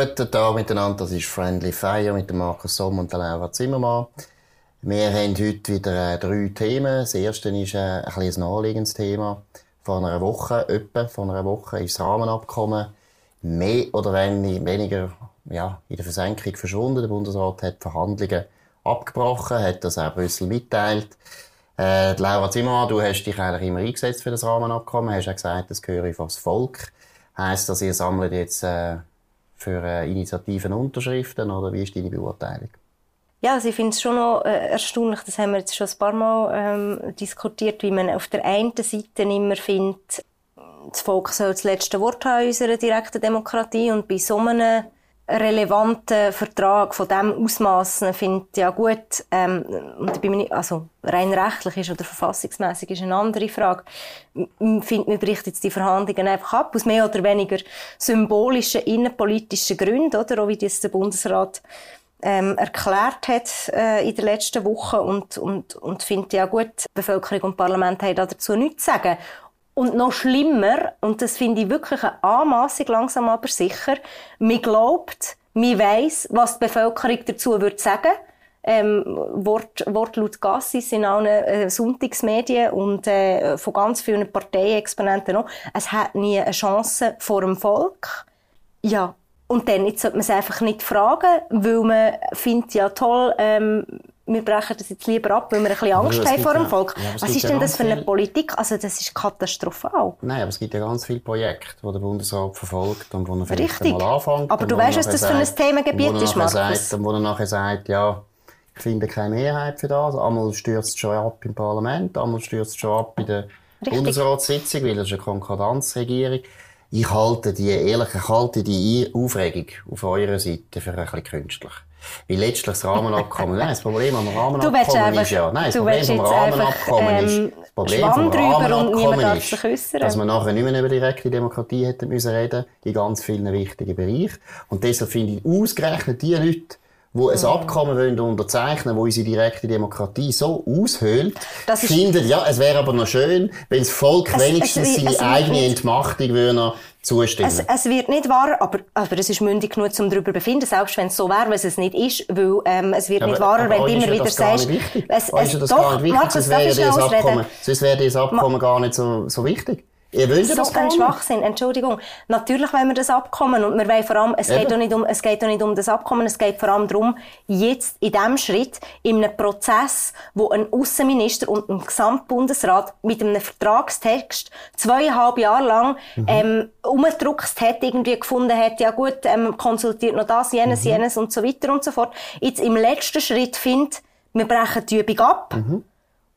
Guten Tag miteinander, das ist Friendly Fire mit dem Markus Somm und der Laura Zimmermann. Wir haben heute wieder äh, drei Themen. Das erste ist äh, ein ein naheliegendes Thema. Vor einer Woche, etwa vor einer Woche, ist das Rahmenabkommen mehr oder weniger ja, in der Versenkung verschwunden. Der Bundesrat hat Verhandlungen abgebrochen, hat das auch Brüssel mitteilt. Äh, Laura Zimmermann, du hast dich eigentlich immer eingesetzt für das Rahmenabkommen, hast auch gesagt, das gehöre vor das Volk. Heißt das, ihr sammelt jetzt äh, für äh, Initiativen Unterschriften oder wie ist deine Beurteilung? Ja, also ich finde es schon noch äh, erstaunlich, das haben wir jetzt schon ein paar Mal ähm, diskutiert, wie man auf der einen Seite immer findet, das Volk soll das letzte Wort haben in unserer direkten Demokratie und bei so einem relevanten Vertrag von diesem Ausmaß finde ich ja gut, ähm, und bin nicht, also rein rechtlich ist oder verfassungsmäßig ist eine andere Frage, findet man bricht jetzt die Verhandlungen einfach ab, aus mehr oder weniger symbolischen, innenpolitischen Gründen, oder, auch wie das der Bundesrat ähm, erklärt hat äh, in der letzten Woche. Und, und, und finde ja gut, Bevölkerung und Parlament haben dazu nichts zu sagen. Und noch schlimmer, und das finde ich wirklich eine Anmassung, langsam aber sicher, man glaubt, man weiss, was die Bevölkerung dazu würde sagen ähm, Wort, Wortlaut Gassis in allen äh, Sonntagsmedien und äh, von ganz vielen Parteiexponenten auch. Es hat nie eine Chance vor dem Volk. Ja, und dann sollte man es einfach nicht fragen, weil man findet ja toll, ähm, wir brechen das jetzt lieber ab, weil wir ein bisschen Angst haben vor dem Volk. Ja, Was ist denn das für eine Politik? Also das ist katastrophal. Nein, aber es gibt ja ganz viele Projekte, die der Bundesrat verfolgt und wo er vielleicht Richtig. mal anfängt. Aber du weißt, was das für ein Themengebiet ist, Markus. Sagt, und wo er nachher sagt, ja, ich finde keine Mehrheit für das. Einmal stürzt es schon ab im Parlament, einmal stürzt es schon ab bei der Richtig. Bundesratssitzung, weil es eine Konkordanzregierung. Ich halte die, ehrlich, ich halte die Aufregung auf eurer Seite für ein bisschen künstlich. Weil letztlich das Rahmenabkommen, nein, das Problem am Rahmenabkommen ist ja, nein, das Problem am Rahmenabkommen ähm, ist, das Problem am Rahmenabkommen ist, dass man nachher nicht mehr über direkte Demokratie hätte müssen reden, in ganz vielen wichtigen Bereichen. Und deshalb finde ich ausgerechnet die Leute, die ein mhm. Abkommen wollen unterzeichnen wo unsere direkte Demokratie so aushöhlt, finden, ja, es wäre aber noch schön, wenn das Volk es, wenigstens es, seine es, eigene Entmachtung würde zustimmen. Es, es wird nicht wahr, aber, aber es ist mündig genug, um darüber zu befinden, selbst wenn es so wäre, was es nicht ist, weil ähm, es wird aber, nicht wahrer, wenn du immer wieder sagst... Es, es, es, das doch, gar nicht wichtig, Markus, sonst wäre das Abkommen, sonst wäre das Abkommen Ma gar nicht so, so wichtig. Ihr wollt so ein Schwachsinn, Entschuldigung. Natürlich wollen wir das Abkommen und wir wollen vor allem, es geht, doch nicht um, es geht doch nicht um das Abkommen, es geht vor allem darum, jetzt in diesem Schritt, in einem Prozess, wo ein Außenminister und ein Gesamtbundesrat mit einem Vertragstext zweieinhalb Jahre lang mhm. ähm, umgedruckt hat, irgendwie gefunden hat, ja gut, ähm, konsultiert noch das, jenes, mhm. jenes und so weiter und so fort, jetzt im letzten Schritt findet, wir brechen die Übung ab mhm.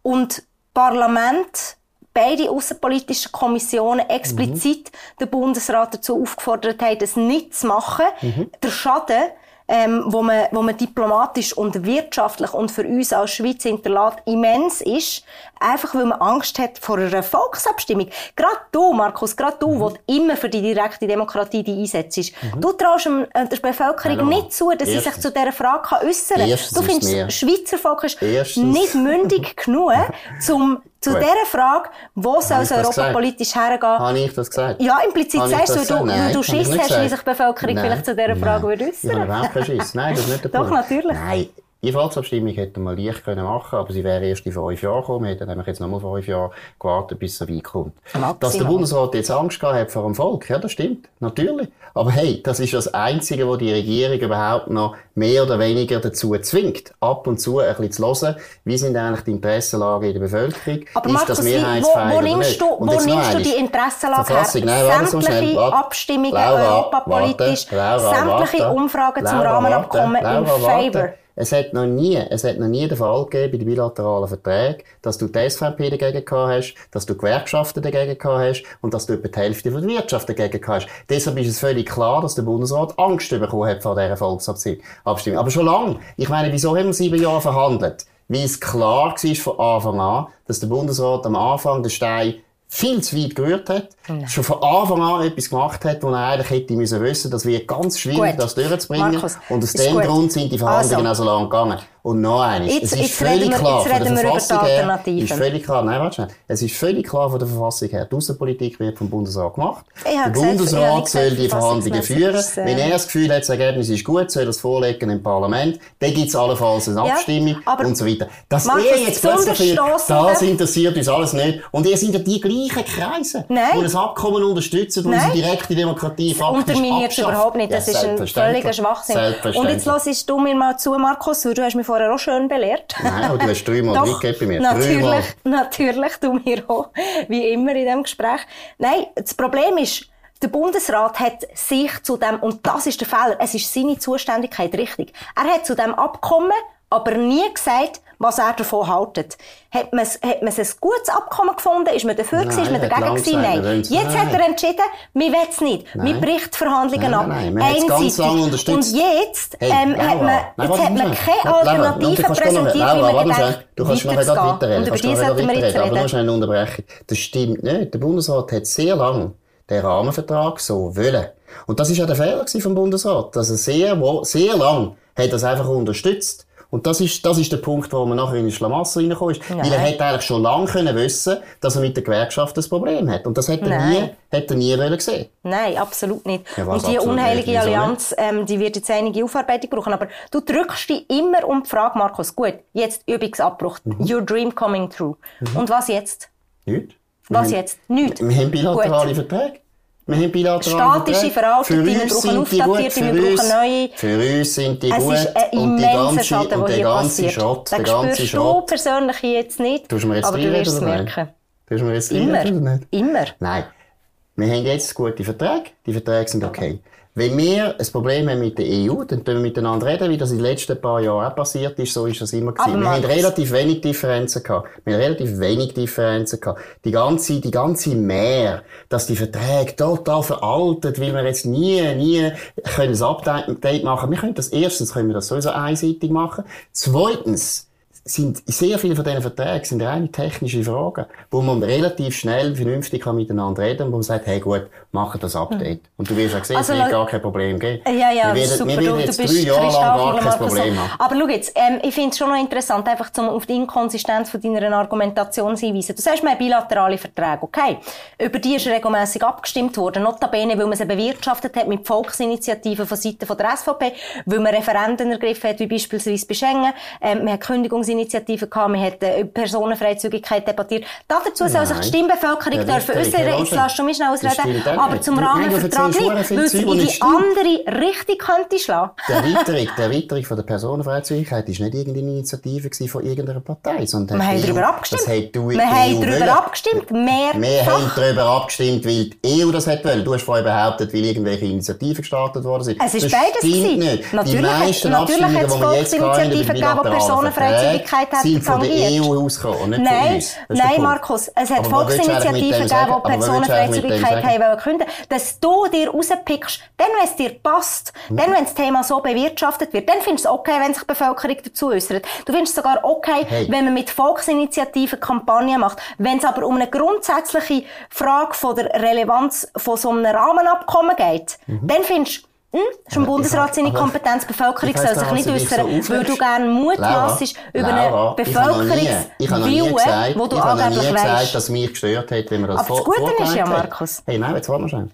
und Parlament beide außenpolitischen Kommissionen explizit mhm. den Bundesrat dazu aufgefordert haben, das nicht zu machen. Mhm. Der Schaden, ähm, wo, man, wo man diplomatisch und wirtschaftlich und für uns als Schweiz hinterlässt, immens ist, einfach weil man Angst hat vor einer Volksabstimmung. Gerade du, Markus, gerade du, mhm. immer für die direkte Demokratie die einsetzt, mhm. du traust äh, der Bevölkerung Hallo. nicht zu, dass Erstens. sie sich zu dieser Frage äußern kann. Du findest, das Schweizer Volk ist Erstens. nicht mündig genug, um zu Gut. dieser Frage, wo soll es europapolitisch hergehen? Habe ich das gesagt? Ja, implizit sagst du, du, Nein, du Schiss hast, wie sich die Bevölkerung Nein. vielleicht zu dieser Frage würde äußern. Ich habe überhaupt keinen Schiss. Nein, das ist nicht der Punkt. Doch, natürlich. Nein. Die Volksabstimmung hätte man leicht können machen aber sie wäre erst in fünf Jahren gekommen. Wir hätten nämlich jetzt nochmal fünf Jahre gewartet, bis so weit kommt. Maximal. Dass der Bundesrat jetzt Angst gehabt hat vor dem Volk, ja, das stimmt. Natürlich. Aber hey, das ist das Einzige, wo die Regierung überhaupt noch mehr oder weniger dazu zwingt, ab und zu ein bisschen zu hören, wie sind eigentlich die Interessenlagen in der Bevölkerung? Aber ist das mehrheitsfähig wo, wo nimmst du, wo nimmst du die Interessenlage her? Nein, Sämtliche Abstimmungen europapolitisch, sämtliche Umfragen zum Rahmenabkommen in Favor. Es hat noch nie, es hat noch nie den Fall gegeben bei den bilateralen Verträgen, dass du die SVP dagegen gehabt hast, dass du Gewerkschaften dagegen gehabt hast und dass du etwa die Hälfte von der Wirtschaft dagegen gehabt hast. Deshalb ist es völlig klar, dass der Bundesrat Angst bekommen hat vor dieser Volksabstimmung. Aber schon lange. Ich meine, wieso haben wir sieben Jahre verhandelt? Weil es klar war von Anfang an, dass der Bundesrat am Anfang den Stein viel zu weit gerührt hat, Nein. schon von Anfang an etwas gemacht hat, wo er eigentlich hätte müssen wissen, das wird ganz schwierig, gut. das durchzubringen. Markus, und aus dem Grund sind die Verhandlungen also. auch so lange gegangen. Und noch eines. Jetzt- es ist jetzt völlig reden wir- klar, jetzt reden wir über die Verfassung her, Alternativen. ist völlig klar, nein, warte. Es ist völlig klar von der Verfassung her, die Außenpolitik wird vom Bundesrat gemacht. Ich Der gesagt, Bundesrat nicht soll gesagt, die Verhandlungen führen. ist äh, Wenn er das Gefühl hat, das Ergebnis ist gut, soll er es vorlegen im Parlament. Dann gibt es allenfalls eine Ja, Abstimmung aber und so weiter. Dass ihr jetzt das plötzlich das interessiert uns alles nicht. Und ihr sind ja die gleichen Kreise, Nein. die ein Abkommen unterstützen, Nein. unsere direkte Demokratie faktisch unterminiert überhaupt nicht. Das Ja, ist ein völliger Schwachsinn. Und jetzt lassest du mir mal zu, Markus, du hast mich vorher auch schön belehrt. Nein, aber du hast dreimal mitgegeben bei mir. Dreimal. Natürlich, natürlich, du mir auch. Wie immer in diesem Gespräch. Nein, das Problem ist, der Bundesrat hat sich zu dem, und das ist der Fehler, es ist seine Zuständigkeit richtig. Er hat zu dem Abkommen aber nie gesagt, was er davon haltet. Hat man, hat man ein gutes Abkommen gefunden? Ist man dafür gewesen? Ist man hat dagegen gewesen? Nein. Jetzt hat Nein. er entschieden, wir wollen es nicht. Wir bricht die Verhandlungen ab. nein, nein. Einseitig. Und jetzt, ähm, hat man, Nein, jetzt hat man keine Alternative präsentiert, wie man gedacht. Du kannst noch weiterreden. Und über die sollten wir jetzt weiterreden. Aber nur reden. schnell unterbrechen. Das stimmt nicht. Der Bundesrat hat sehr lange den Rahmenvertrag so wollen. Und das ist ja der Fehler vom Bundesrat. Dass er sehr, sehr lang hat es einfach unterstützt. Und das ist, das ist der Punkt, wo man nachher in den Schlamassel reingekommen ist. Weil er hätte eigentlich schon lange können wissen, dass er mit der Gewerkschaft ein Problem hat. Und das hätte er nie, hätte er nie wollen sehen. Nein, absolut nicht. Ja, und die unheilige Allianz, ähm, die wird jetzt einige Aufarbeitung brauchen. Aber du drückst dich immer um die Frage, Markus, gut, jetzt Übungsabbruch. Mhm. Your dream coming true. Und was jetzt? Nicht? Was Wir jetzt? Nichts. Wir haben bilaterale. Verträge. Wir haben bilaterale Statische uns brauchen aufdatierte, wir brauchen neue. Für uns sind die Es gut. ist ein immenser Schaden, der hier passiert. Schrott, Den spürst du Schrott. persönlich jetzt nicht. Tust du mir jetzt aber du wirst es merken. Tust mir jetzt Immer. Immer. Nein. Wir haben jetzt gute Verträge. Die Verträge sind okay. Wenn wir ein Problem haben mit der EU, dann können wir miteinander reden, wie das in den letzten paar Jahren auch passiert ist. So ist das immer gewesen. Aber Wir haben relativ wenig Differenzen gehabt. Wir haben relativ wenig Differenzen gehabt. Die ganze, die ganze Mehr, dass die Verträge total veraltet, weil wir jetzt nie, nie können ein Update machen. Wir können das erstens, können wir das sowieso einseitig machen. Zweitens, sind sehr viele von diesen Verträgen sind reine technische Fragen, wo man relativ schnell vernünftig kann miteinander reden und wo man sagt, hey gut, machen das Update. Und du wirst ja sehen, Also, es wird gar kein Problem geben. Ja, ja, wir das ist werden, super. wir Du, werden du jetzt bist drei Jahre lang gar kein. Problem haben. Aber schau jetzt, ähm, ich finde es schon noch interessant, einfach zum auf die Inkonsistenz von deiner Argumentation zu hinweisen. Du sagst, wir haben bilaterale Verträge, okay? Über die ist regelmäßig abgestimmt worden, notabene, weil man sie bewirtschaftet hat mit Volksinitiativen von Seiten von der SVP, weil man Referenden ergriffen hat, wie beispielsweise bei Schengen. Ähm, man hat Kündigungsinitiativen gehabt, man hat äh, über Personenfreizügigkeit debattiert. Dazu soll sich die Stimmbevölkerung Ja, dürfen äußern. ja, Jetzt lass du mich schnell ausreden. Aber zum Rahmenvertrag nicht, weil es in die andere Richtung könnte schlagen. Die Erweiterung, die Erweiterung von der Personenfreizügigkeit ist nicht irgendeine Initiative von irgendeiner Partei, sondern Wir haben die darüber EU abgestimmt. Das hat Wir haben darüber abgestimmt. Mehr Wir haben darüber abgestimmt, weil die EU das hat wollen. Du hast vorher behauptet, weil irgendwelche Initiativen gestartet worden sind. Es ist das beides gewesen. nicht. Natürlich die hat- meisten natürlich wir hatten, über Volksinitiativen gegeben, die bilaterale Personenfreizügigkeit Verträge, sind von der. EU ausgekommen, und nicht von Nein, uns. Ist der nein. Markus, es hat du Volksinitiativen gegeben, die du Personenfreizügigkeit haben wollen künden. Dass du dir rauspickst, dann, wenn es dir passt, Hm. dann, wenn das Thema so bewirtschaftet wird, dann findest du es okay, wenn sich die Bevölkerung dazu äußert. Du findest es sogar okay, Hey. wenn man mit Volksinitiativen Kampagnen macht. Wenn es aber um eine grundsätzliche Frage von der Relevanz von so einem Rahmenabkommen geht, dann findest hm, ist im Aber Bundesrat ich- seine Kompetenz. Die Bevölkerung Ich soll sich nicht, wie dich so äußern, weil du gerne mutmaßst über Laura, eine ich Bevölkerungswille, ich habe noch nie gesagt, wo du ich angeblich gesagt, weißt. dass mich gestört hat, wenn man das Aber das Gute ist ja. Markus. Hey, nein, jetzt warte mal schnell.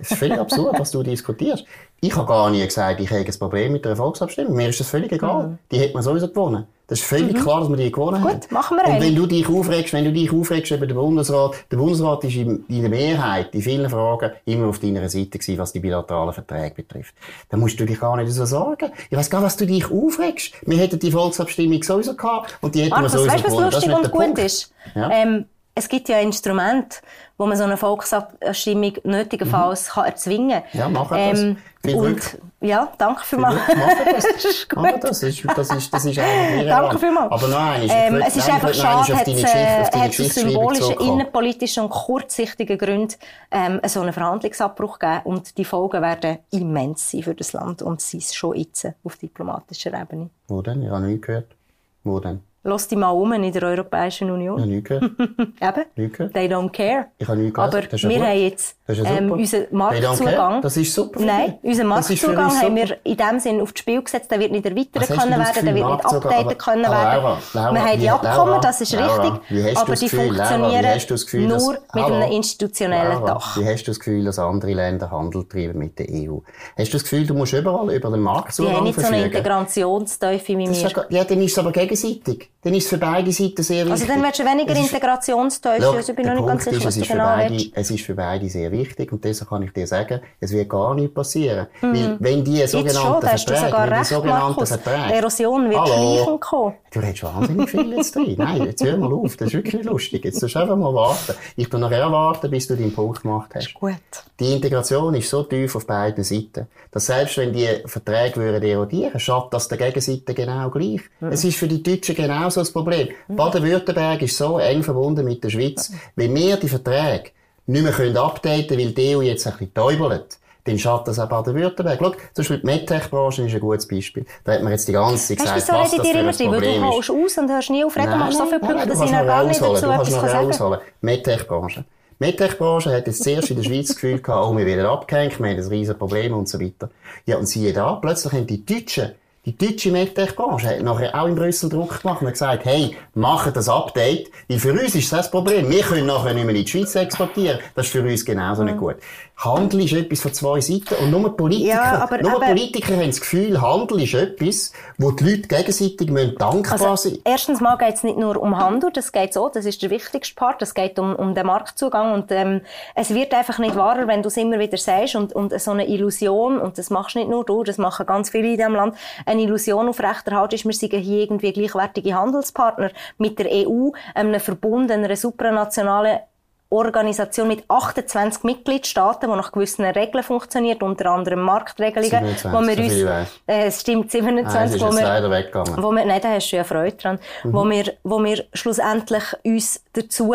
Es ist völlig absurd, was du diskutierst. Ich habe gar nie gesagt, ich habe ein Problem mit der Volksabstimmung. Mir ist das völlig egal. Die hat man sowieso gewonnen. Das ist völlig klar, dass wir die gewonnen haben. Mhm. Gut, machen wir Und wenn du dich aufregst, wenn du dich aufregst über den Bundesrat, der Bundesrat ist in, in der Mehrheit, in vielen Fragen, immer auf deiner Seite gewesen, was die bilateralen Verträge betrifft. Da musst du dich gar nicht so sorgen. Ich weiss gar nicht, was du dich aufregst. Wir hätten die Volksabstimmung sowieso gehabt und die hätten wir Markus, sowieso weißt du, was gewonnen. Lustig und gut Punkt. ist? Ja. Ähm, es gibt ja Instrumente, wo man so eine Volksabstimmung nötigenfalls kann erzwingen kann. Mhm. Ja, mach das. Viel und, Glück. Ja, danke für mal. Glück, mach das. das ist Aber gut. das ist, das ist, das ist irrelevant. Danke vielmals. Aber nein, ähm, es ist einfach schade, hat deine es Geschichte, äh, es aus symbolischen, innenpolitischen und kurzsichtigen Gründen ähm, so einen Verhandlungsabbruch geben und die Folgen werden immens sein für das Land und sie ist schon jetzt auf diplomatischer Ebene. Wo denn? Ich habe nichts gehört. Wo denn? Lass dich mal um in der Europäischen Union. habe nichts. Eben. Nichts. They don't care. Ich habe nichts gehört. Aber ja wir haben jetzt Das Das ist ja ähm, unser. Marktzugang. Das ist super Nein, dich. unser Das ist für Marktzugang haben wir in dem Sinn auf das Spiel gesetzt. Der wird nicht erweitert können werden, der Gefühl, wird nicht Aber- können aber werden. Laura, Laura, wir haben die Abkommen, das ist Laura, richtig. aber die Gefühl, funktionieren Gefühl, dass- nur mit Hallo? einem institutionellen Dach. Wie hast du das Gefühl, dass andere Länder Handel treiben mit der EU? Hast du das Gefühl, du musst überall über den Die Marktzugang haben nicht so eine verfügen? Integrationsteufel wie wir. ja, dann ist es aber gegenseitig. Dann ist es für beide Seiten sehr wichtig. Also dann willst du weniger Integrationsteufel. Also ich bin der noch nicht ganz sicher, was du genau willst. es ist für beide sehr wichtig und deshalb kann ich dir sagen, es wird gar nichts passieren. Weil, wenn die Mhm. Jetzt schon, sogenannten Verträge, die sogenannten. Verträge, Erosion wird schleichend kommen. Du redest wahnsinnig viel jetzt drin. Nein, jetzt hör mal auf. Das ist wirklich lustig. Jetzt musst du einfach mal warten. Ich tu nachher warten, bis du deinen Punkt gemacht hast. Gut. Die Integration ist so tief auf beiden Seiten, dass selbst wenn die Verträge würden erodieren, schadet das der Gegenseite genau gleich. Es ist für die Deutschen genauso das Problem. Baden-Württemberg ist so eng verbunden mit der Schweiz. Wenn wir die Verträge nicht mehr können updaten weil die EU jetzt ein bisschen täubelt, dann schadet das auch Baden-Württemberg. Schau, zum Beispiel die MedTech-Branche ist ein gutes Beispiel. Da hat man jetzt die ganze Zeit Weißt gesagt, du, was das für ein drin? Weil du Problem ist. holst aus und hörst nie auf reden, machst so viele Punkte, du dass ich noch gar nicht dazu du etwas sagen kann. MedTech-Branche. Die MedTech-Branche hat jetzt zuerst in der Schweiz das Gefühl gehabt, oh, wir werden abgehängt, wir haben ein riesen Problem und so weiter. Ja, und siehe da, plötzlich haben die Deutschen, die deutsche MedTech-Branche hat nachher auch in Brüssel Druck gemacht und gesagt, hey, machen das Update, weil für uns ist das das Problem. Wir können nachher nicht mehr in die Schweiz exportieren. Das ist für uns genauso nicht gut. Handel ist etwas von zwei Seiten und nur Politiker, Ja, aber- nur aber- Politiker haben das Gefühl, Handel ist etwas, wo die Leute gegenseitig müssen dankbar Also, sein erstens mal geht es nicht nur um Handel, das geht so, das ist der wichtigste Part, es geht um, um den Marktzugang und ähm, es wird einfach nicht wahrer, wenn du es immer wieder sagst und, und so eine Illusion, und das machst nicht nur du, das machen ganz viele in diesem Land, eine Illusion aufrechterhalten ist, wir seien hier irgendwie gleichwertige Handelspartner mit der EU, einem Verbund, einer supranationalen Organisation mit 28 Mitgliedstaaten, die nach gewissen Regeln funktioniert, unter anderem Marktregelungen, 27, wo wir uns, äh, es stimmt, 27, Nein, es ist wo wir, leider weggegangen. wo wir, nein, da hast du ja Freude dran, wo wir, wo wir schlussendlich uns dazu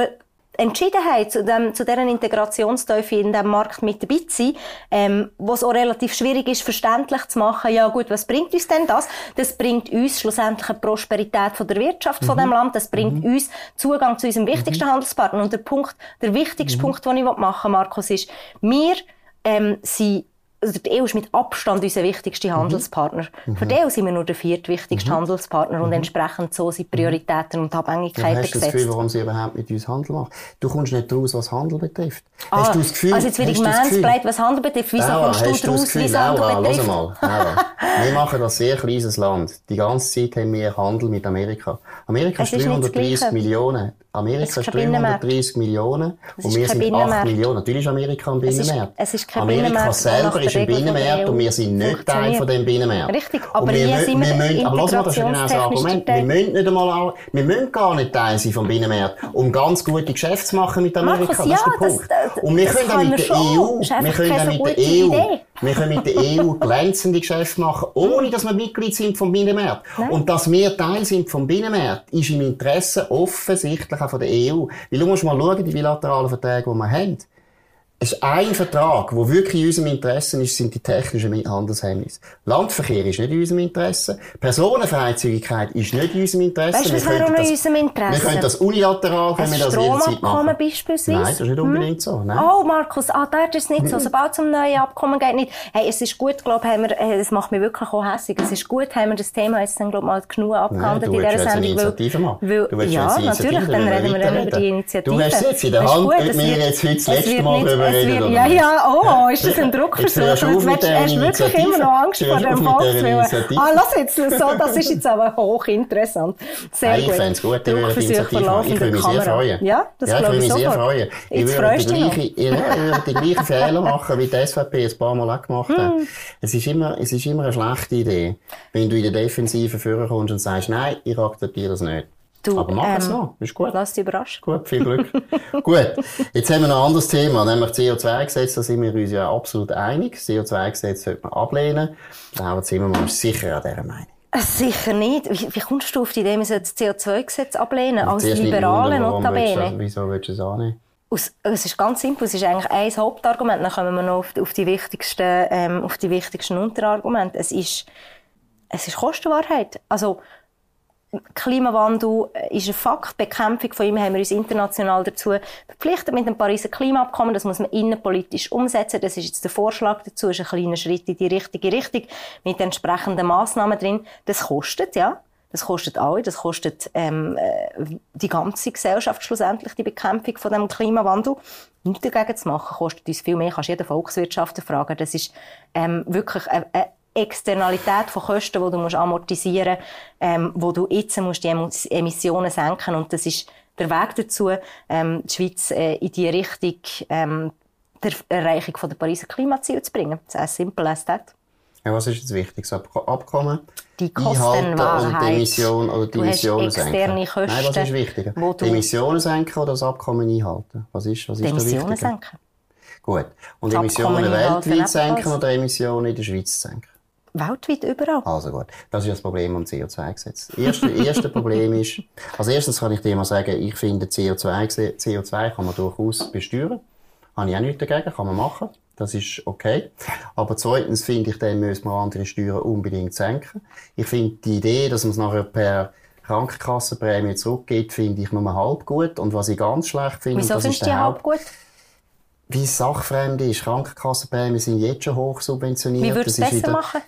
entschieden haben, zu, dem, zu dieser Integrationsteufel in diesem Markt mit dabei zu sein, ähm, wo es auch relativ schwierig ist, verständlich zu machen, ja gut, was bringt uns denn das? Das bringt uns schlussendlich eine Prosperität von der Wirtschaft von dem Land, das bringt uns Zugang zu unserem wichtigsten Handelspartner. Und der Punkt, der wichtigste Punkt, den ich machen will, Markus, ist, wir ähm, sind also die EU ist mit Abstand unser wichtigster Handelspartner. Für die EU sind wir nur der viertwichtigste Handelspartner und entsprechend so sind Prioritäten und Ja, Abhängigkeiten hast du das gesetzt. Gefühl, warum sie überhaupt mit uns Handel machen? Du kommst nicht raus, was Handel betrifft. Ah, hast du das Gefühl, also jetzt hast ich das manspleit, was Handel betrifft. Wieso Laura, kommst du hast das wie es Handel Laura, betrifft? Lass mal, Laura. wir machen das sehr kleines Land. Die ganze Zeit haben wir Handel mit Amerika. Amerika Es ist ist nicht das 330 Gleiche. Millionen. Amerika ist ist kein Binnenmarkt. 330 Millionen und wir sind 8 Binnenmarkt. Millionen. Natürlich ist Amerika ein Es ist- Binnenmarkt. es ist Amerika Binnenmarkt, selber ist ein Binnenmarkt und wir sind nicht Teil von dem Binnenmarkt. Richtig, aber wir, mü- sind wir wir müssen, aber lass mal, das genau das Argument. Wir müssen nicht einmal, wir müssen gar nicht Teil sein vom Binnenmarkt, um ganz gute Geschäfte zu machen mit Amerika. Markus, das ist ja, der das- Punkt. das- und wir das können auch mit wir der. EU, Das ist wir können auch mit der EU, Idee. wir können mit der EU glänzende Geschäfte machen, ohne dass wir Mitglied sind vom Binnenmarkt. Und dass wir Teil sind vom Binnenmarkt, ist im Interesse offensichtlich von der EU. Weil du musst mal schauen, die bilateralen Verträge, die wir haben. Es ist ein Vertrag, der wirklich in unserem Interesse ist, sind die technischen Handelshemmnisse. Landverkehr ist nicht in unserem Interesse. Personenfreizügigkeit ist nicht in unserem Interesse. Weißt du, was Wir wäre auch noch in unserem Interesse? Wir können das unilateral, Ein wir das jederzeit machen. beispielsweise? Nein, das ist nicht unbedingt so. Nein. Oh, Markus, ah, dort ist es nicht so. Sobald es um neue Abkommen geht, nicht. Hey, es ist gut, glaube haben wir, äh, das macht mich wirklich auch hässlich. Es ist gut, haben wir das Thema jetzt dann, glaube mal genug abgehandelt du in willst dieser jetzt eine Sendung. Initiative machen. weil, Du willst ja, eine natürlich, dann reden wir dann über die. Initiative. Du hast es jetzt in der Hand, gut, es wir jetzt heute das es letzte Mal nicht- reden, wird- Ja, ja, oh, ist das ein Jetzt Druckversuch? Jetzt mit willst- hast du wirklich immer noch Angst Jetzt vor dem Volkswillen? Ah, lass jetzt so, das ist jetzt aber hochinteressant. Sehr Nein, ich gut. fände es gut, wenn wir die Initiative machen. Ich würde mich sehr freuen. Ja, das ja, ich würde ich mich sehr freuen. Ich Jetzt würde die gleiche, ich die gleichen Fehler machen, wie die SVP ein paar Mal auch gemacht hat. Hm. Es ist immer, es ist immer eine schlechte Idee, wenn du in der Defensive führen kommst und sagst, nein, ich akzeptiere das nicht. Du, Aber mach es ähm, noch, ist gut. Lass dich überraschen. Gut, viel Glück. Gut, jetzt haben wir noch ein anderes Thema, nämlich CO2-Gesetz. Da sind wir uns ja absolut einig. Das CO2-Gesetz sollte man ablehnen. Aber Zimmermann ist sicher an dieser Meinung. Äh, Sicher nicht. Wie, wie kommst du auf die Idee, sollte das CO2-Gesetz ablehnen? Als Liberale notabene. Wieso willst du es annehmen? Aus, es ist ganz simpel. Es ist eigentlich ein Hauptargument. Dann kommen wir noch auf, die- auf die wichtigsten, ähm, auf die wichtigsten Unterargumente. Es ist, es ist Kostenwahrheit. Also, Klimawandel ist ein Fakt. Bekämpfung von ihm haben wir uns international dazu verpflichtet mit dem Pariser Klimaabkommen. Das muss man innenpolitisch umsetzen. Das ist jetzt der Vorschlag dazu. Das ist ein kleiner Schritt in die richtige Richtung mit entsprechenden Massnahmen drin. Das kostet, ja. Das kostet alle, das kostet ähm, äh, die ganze Gesellschaft schlussendlich, die Bekämpfung von dem Klimawandel. Nichts dagegen zu machen, kostet uns viel mehr, kannst jede Volkswirtschaft fragen. Das ist ähm, wirklich eine, eine Externalität von Kosten, die du musst amortisieren musst, ähm, wo du jetzt musst die Emissionen senken und das ist der Weg dazu, ähm, die Schweiz äh, in die Richtung ähm, der Erreichung von der Pariser Klimaziele zu bringen. Das ist as simple as that. Ja, was ist jetzt wichtig? Das Abkommen? Die Kostenwahrheit. Oder die Emission, oder die Emissionen senken? Kosten, Nein, was ist wichtiger? Die Emissionen senken oder das Abkommen einhalten? Was ist, was ist Emissionen senken. Gut. Und Emissionen weltweit senken oder Emissionen in der Schweiz senken? Weltweit überall. Also gut. Das ist das Problem am CO2-Gesetz. Das erste, erste Problem ist, als erstes kann ich dir mal sagen, ich finde CO2, CO2 kann man durchaus besteuern. Habe ich auch nichts dagegen, kann man machen. Das ist okay. Aber zweitens finde ich, dann müssen wir andere Steuern unbedingt senken. Ich finde die Idee, dass man es nachher per Krankenkassenprämie zurückgeht, finde ich nur halb gut. Und was ich ganz schlecht finde, Wieso das du die halb gut? Wie es sachfremd ist. Krankenkassenprämien sind jetzt schon hoch subventioniert. Wie würdest du es besser wieder, machen?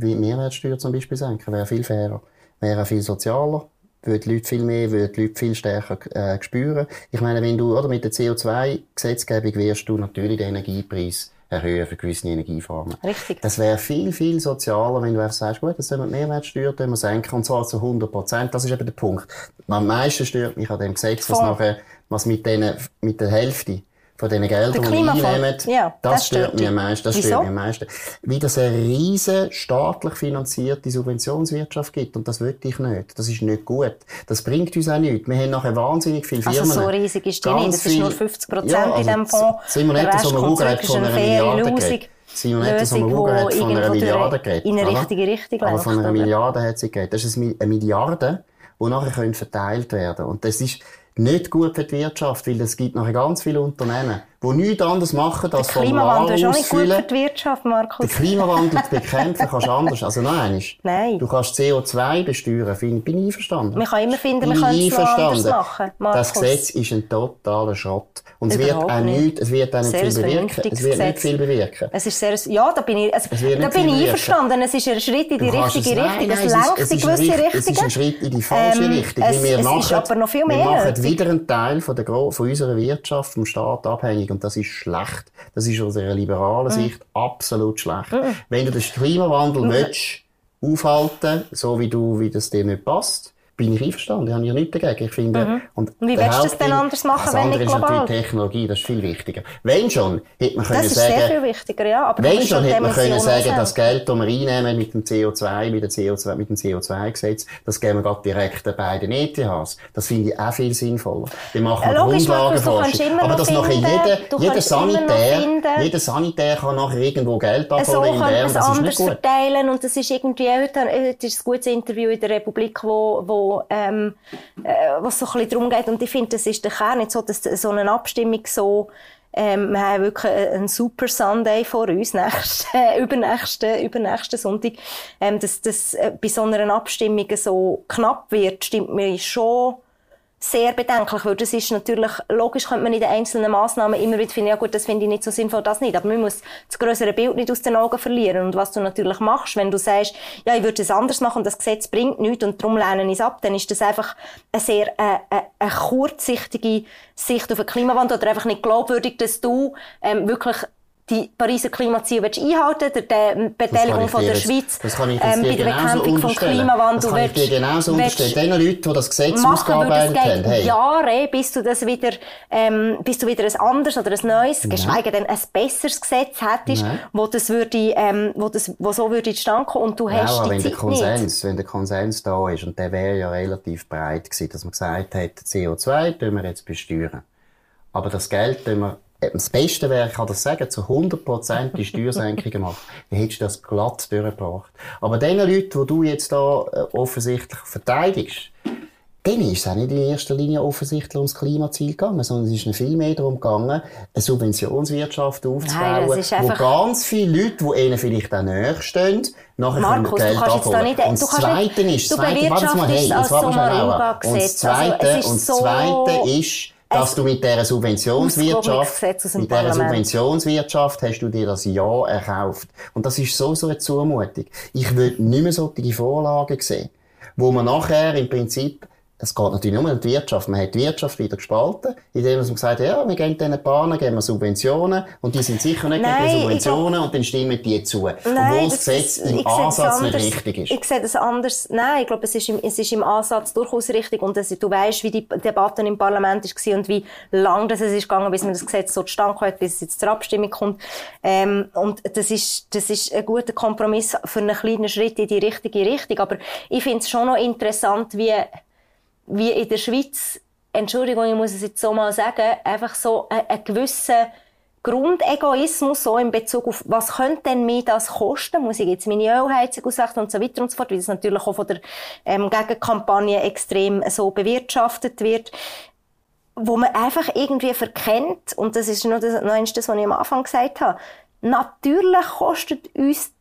Wie Mehrwertsteuer zum Beispiel senken, wäre viel fairer. Wäre viel sozialer würde die Leute viel mehr, würde die Leute viel stärker äh, spüren. Ich meine, wenn du oder mit der CO2-Gesetzgebung wirst du natürlich den Energiepreis erhöhen für gewisse Energieformen. Richtig. Das wäre viel, viel sozialer, wenn du einfach sagst, gut, das sollen wir die Mehrwertsteuer wir senken, und zwar zu 100 Prozent. Das ist eben der Punkt. Am meisten stört mich an dem Gesetz, was nachher, was mit, denen, mit der Hälfte von diesen Geldern, die wir einnehmen, ja, das, das stört mich am meisten. Das stört mich am meisten. Wie das eine riesen staatlich finanzierte Subventionswirtschaft gibt. Und das will ich nicht. Das ist nicht gut. Das bringt uns auch nichts. Wir haben nachher wahnsinnig viele Firmen. Also so riesig ist die nicht. Das ist nur 50 Prozent ja, also in diesem Fonds. Sind wir nicht, so eine hat von einer Milliarde. Simonetta Sommaruga hat von einer Milliarde geredet. In eine richtige Richtung Aber von einer Milliarde hat sie geredet. Das ist eine Milliarde, die nachher verteilt werden können. Und das ist, nicht gut für die Wirtschaft, weil es gibt nachher ganz viele Unternehmen, die nichts anderes machen, als Klimawandel ist auch nicht gut für die Wirtschaft, Markus. Den Klimawandel zu bekämpfen kannst du anders. Also nein, nein. Du kannst CO2 besteuern, find, bin ich einverstanden. Man kann immer finden, man könnte es anders machen, Markus. Das Gesetz ist ein totaler Schrott. Und es wird auch nicht, es wird auch nicht viel bewirken. Es wird nicht viel bewirken. Es ist sehr, ja, da bin ich, also, da bin ich einverstanden. Es ist ein Schritt in die richtige Richtung. Es lenkt in gewisse Richtungen. Es ist ein Schritt in die falsche ähm, Richtung. Es, wir es machen, ist aber noch viel mehr. Wir machen wieder einen Teil von, der, von unserer Wirtschaft vom Staat abhängig. Und das ist schlecht. Das ist aus einer liberalen mhm. Sicht absolut schlecht. Mhm. Wenn du den Klimawandel mhm. willst, aufhalten, so wie du, wie das dir nicht passt, bin ich einverstanden. Ich habe ja nichts dagegen. Ich finde, mhm. und Wie willst du das denn anders machen, wenn nicht global? Das andere ist natürlich Technologie, das ist viel wichtiger. Wenn schon, hätte man können sagen... Das ist sehr viel wichtiger, ja. Aber wenn schon, hätte man können sagen, das Geld, das wir einnehmen mit dem CO2, mit, der CO2, mit dem CO2-Gesetz, das geben wir gerade direkt den ETHs. Das finde ich auch viel sinnvoller. Wir machen ja, Grundlagenforschung. Aber dass nachher jeder, jeder Sanitär, jeder Sanitär kann nachher irgendwo Geld abholen in Bern, das ist nicht gut. verteilen und das ist irgendwie, das ist ein gutes Interview in der Republik, wo, wo ähm, äh, was so ein bisschen darum geht. Und ich finde, das ist der Kern nicht so, dass so eine Abstimmung so ähm, wir haben wirklich einen super Sunday vor uns, nächsten, übernächsten, übernächsten Sonntag. Ähm, dass das äh, bei so einer Abstimmung so knapp wird, stimmt mir schon sehr bedenklich, weil das ist natürlich, logisch könnte man in den einzelnen Massnahmen immer wieder finden, ja gut, das finde ich nicht so sinnvoll, das nicht, aber man muss das größere Bild nicht aus den Augen verlieren. Und was du natürlich machst, wenn du sagst, ja, ich würde es anders machen, das Gesetz bringt nichts und darum lehne ich es ab, dann ist das einfach eine sehr, äh, äh, eine kurzsichtige Sicht auf den Klimawandel oder einfach nicht glaubwürdig, dass du ähm, wirklich die Pariser Klimaziele einhalten willst, die Beteiligung von der jetzt, Schweiz ähm, bei der Bekämpfung vom Klimawandel Das kann ich dir genauso unterstellen. Den Leuten, die das Gesetz ausgearbeitet haben. Hey. Jahre, bis du das wieder, ähm, bis du wieder ein anderes oder ein neues, Nein. geschweige denn ein besseres Gesetz hättest, Nein. wo das würde, ähm, wo das, wo so würde zustande kommen und du hast ja, die wenn Zeit der Konsens, nicht. wenn der Konsens da ist, und der wäre ja relativ breit gewesen, dass man gesagt hat, CO2 tun wir jetzt besteuern. Aber das Geld tun wir das Beste wäre, ich kann das sagen, zu 100% die Steuersenkungen machen. Dann hättest du das glatt durchgebracht. Aber den Leuten, die du jetzt da äh, offensichtlich verteidigst, dann ist es auch nicht in erster Linie offensichtlich ums Klimaziel gegangen, sondern es ist viel mehr darum gegangen, eine Subventionswirtschaft aufzubauen, Nein, wo ganz viele Leute, die ihnen vielleicht auch näher stehen, nachher Markus, Geld abholen. Nicht, und das Zweite ist, das Zweite, warte mal, hey, jetzt warte mal Und das Zweite, also, und das Zweite ist, dass du mit dieser Subventionswirtschaft, mit dieser Subventionswirtschaft hast du dir das Ja erkauft. Und das ist so, so eine Zumutung. Ich will nicht mehr solche Vorlagen sehen, wo man nachher im Prinzip es geht natürlich nur um die Wirtschaft. Man hat die Wirtschaft wieder gespalten, indem man gesagt hat, ja, wir geben diesen Bahnen, geben wir Subventionen, und die sind sicher nicht Nein, gegen Subventionen, glaub, und dann stimmen die zu. Nein, Obwohl das Gesetz im Ansatz nicht richtig ist. Ich sehe das anders. Nein, ich glaube, es ist im, es ist im Ansatz durchaus richtig, und das, du weißt, wie die Debatte im Parlament war und wie lang das es ist gegangen, bis man das Gesetz so zustande hat, bis es jetzt zur Abstimmung kommt. Ähm, und das ist, das ist ein guter Kompromiss für einen kleinen Schritt in die richtige Richtung. Aber ich finde es schon noch interessant, wie wie in der Schweiz, Entschuldigung, ich muss es jetzt so mal sagen, einfach so ein, ein gewisser Grundegoismus so in Bezug auf, was könnte denn mir das kosten? Muss ich jetzt meine Ölheizung ausrichten und so weiter und so fort, weil das natürlich auch von der ähm, Gegenkampagne extrem so bewirtschaftet wird wo man einfach irgendwie verkennt, und das ist noch das, noch das, was ich am Anfang gesagt habe, natürlich kostet uns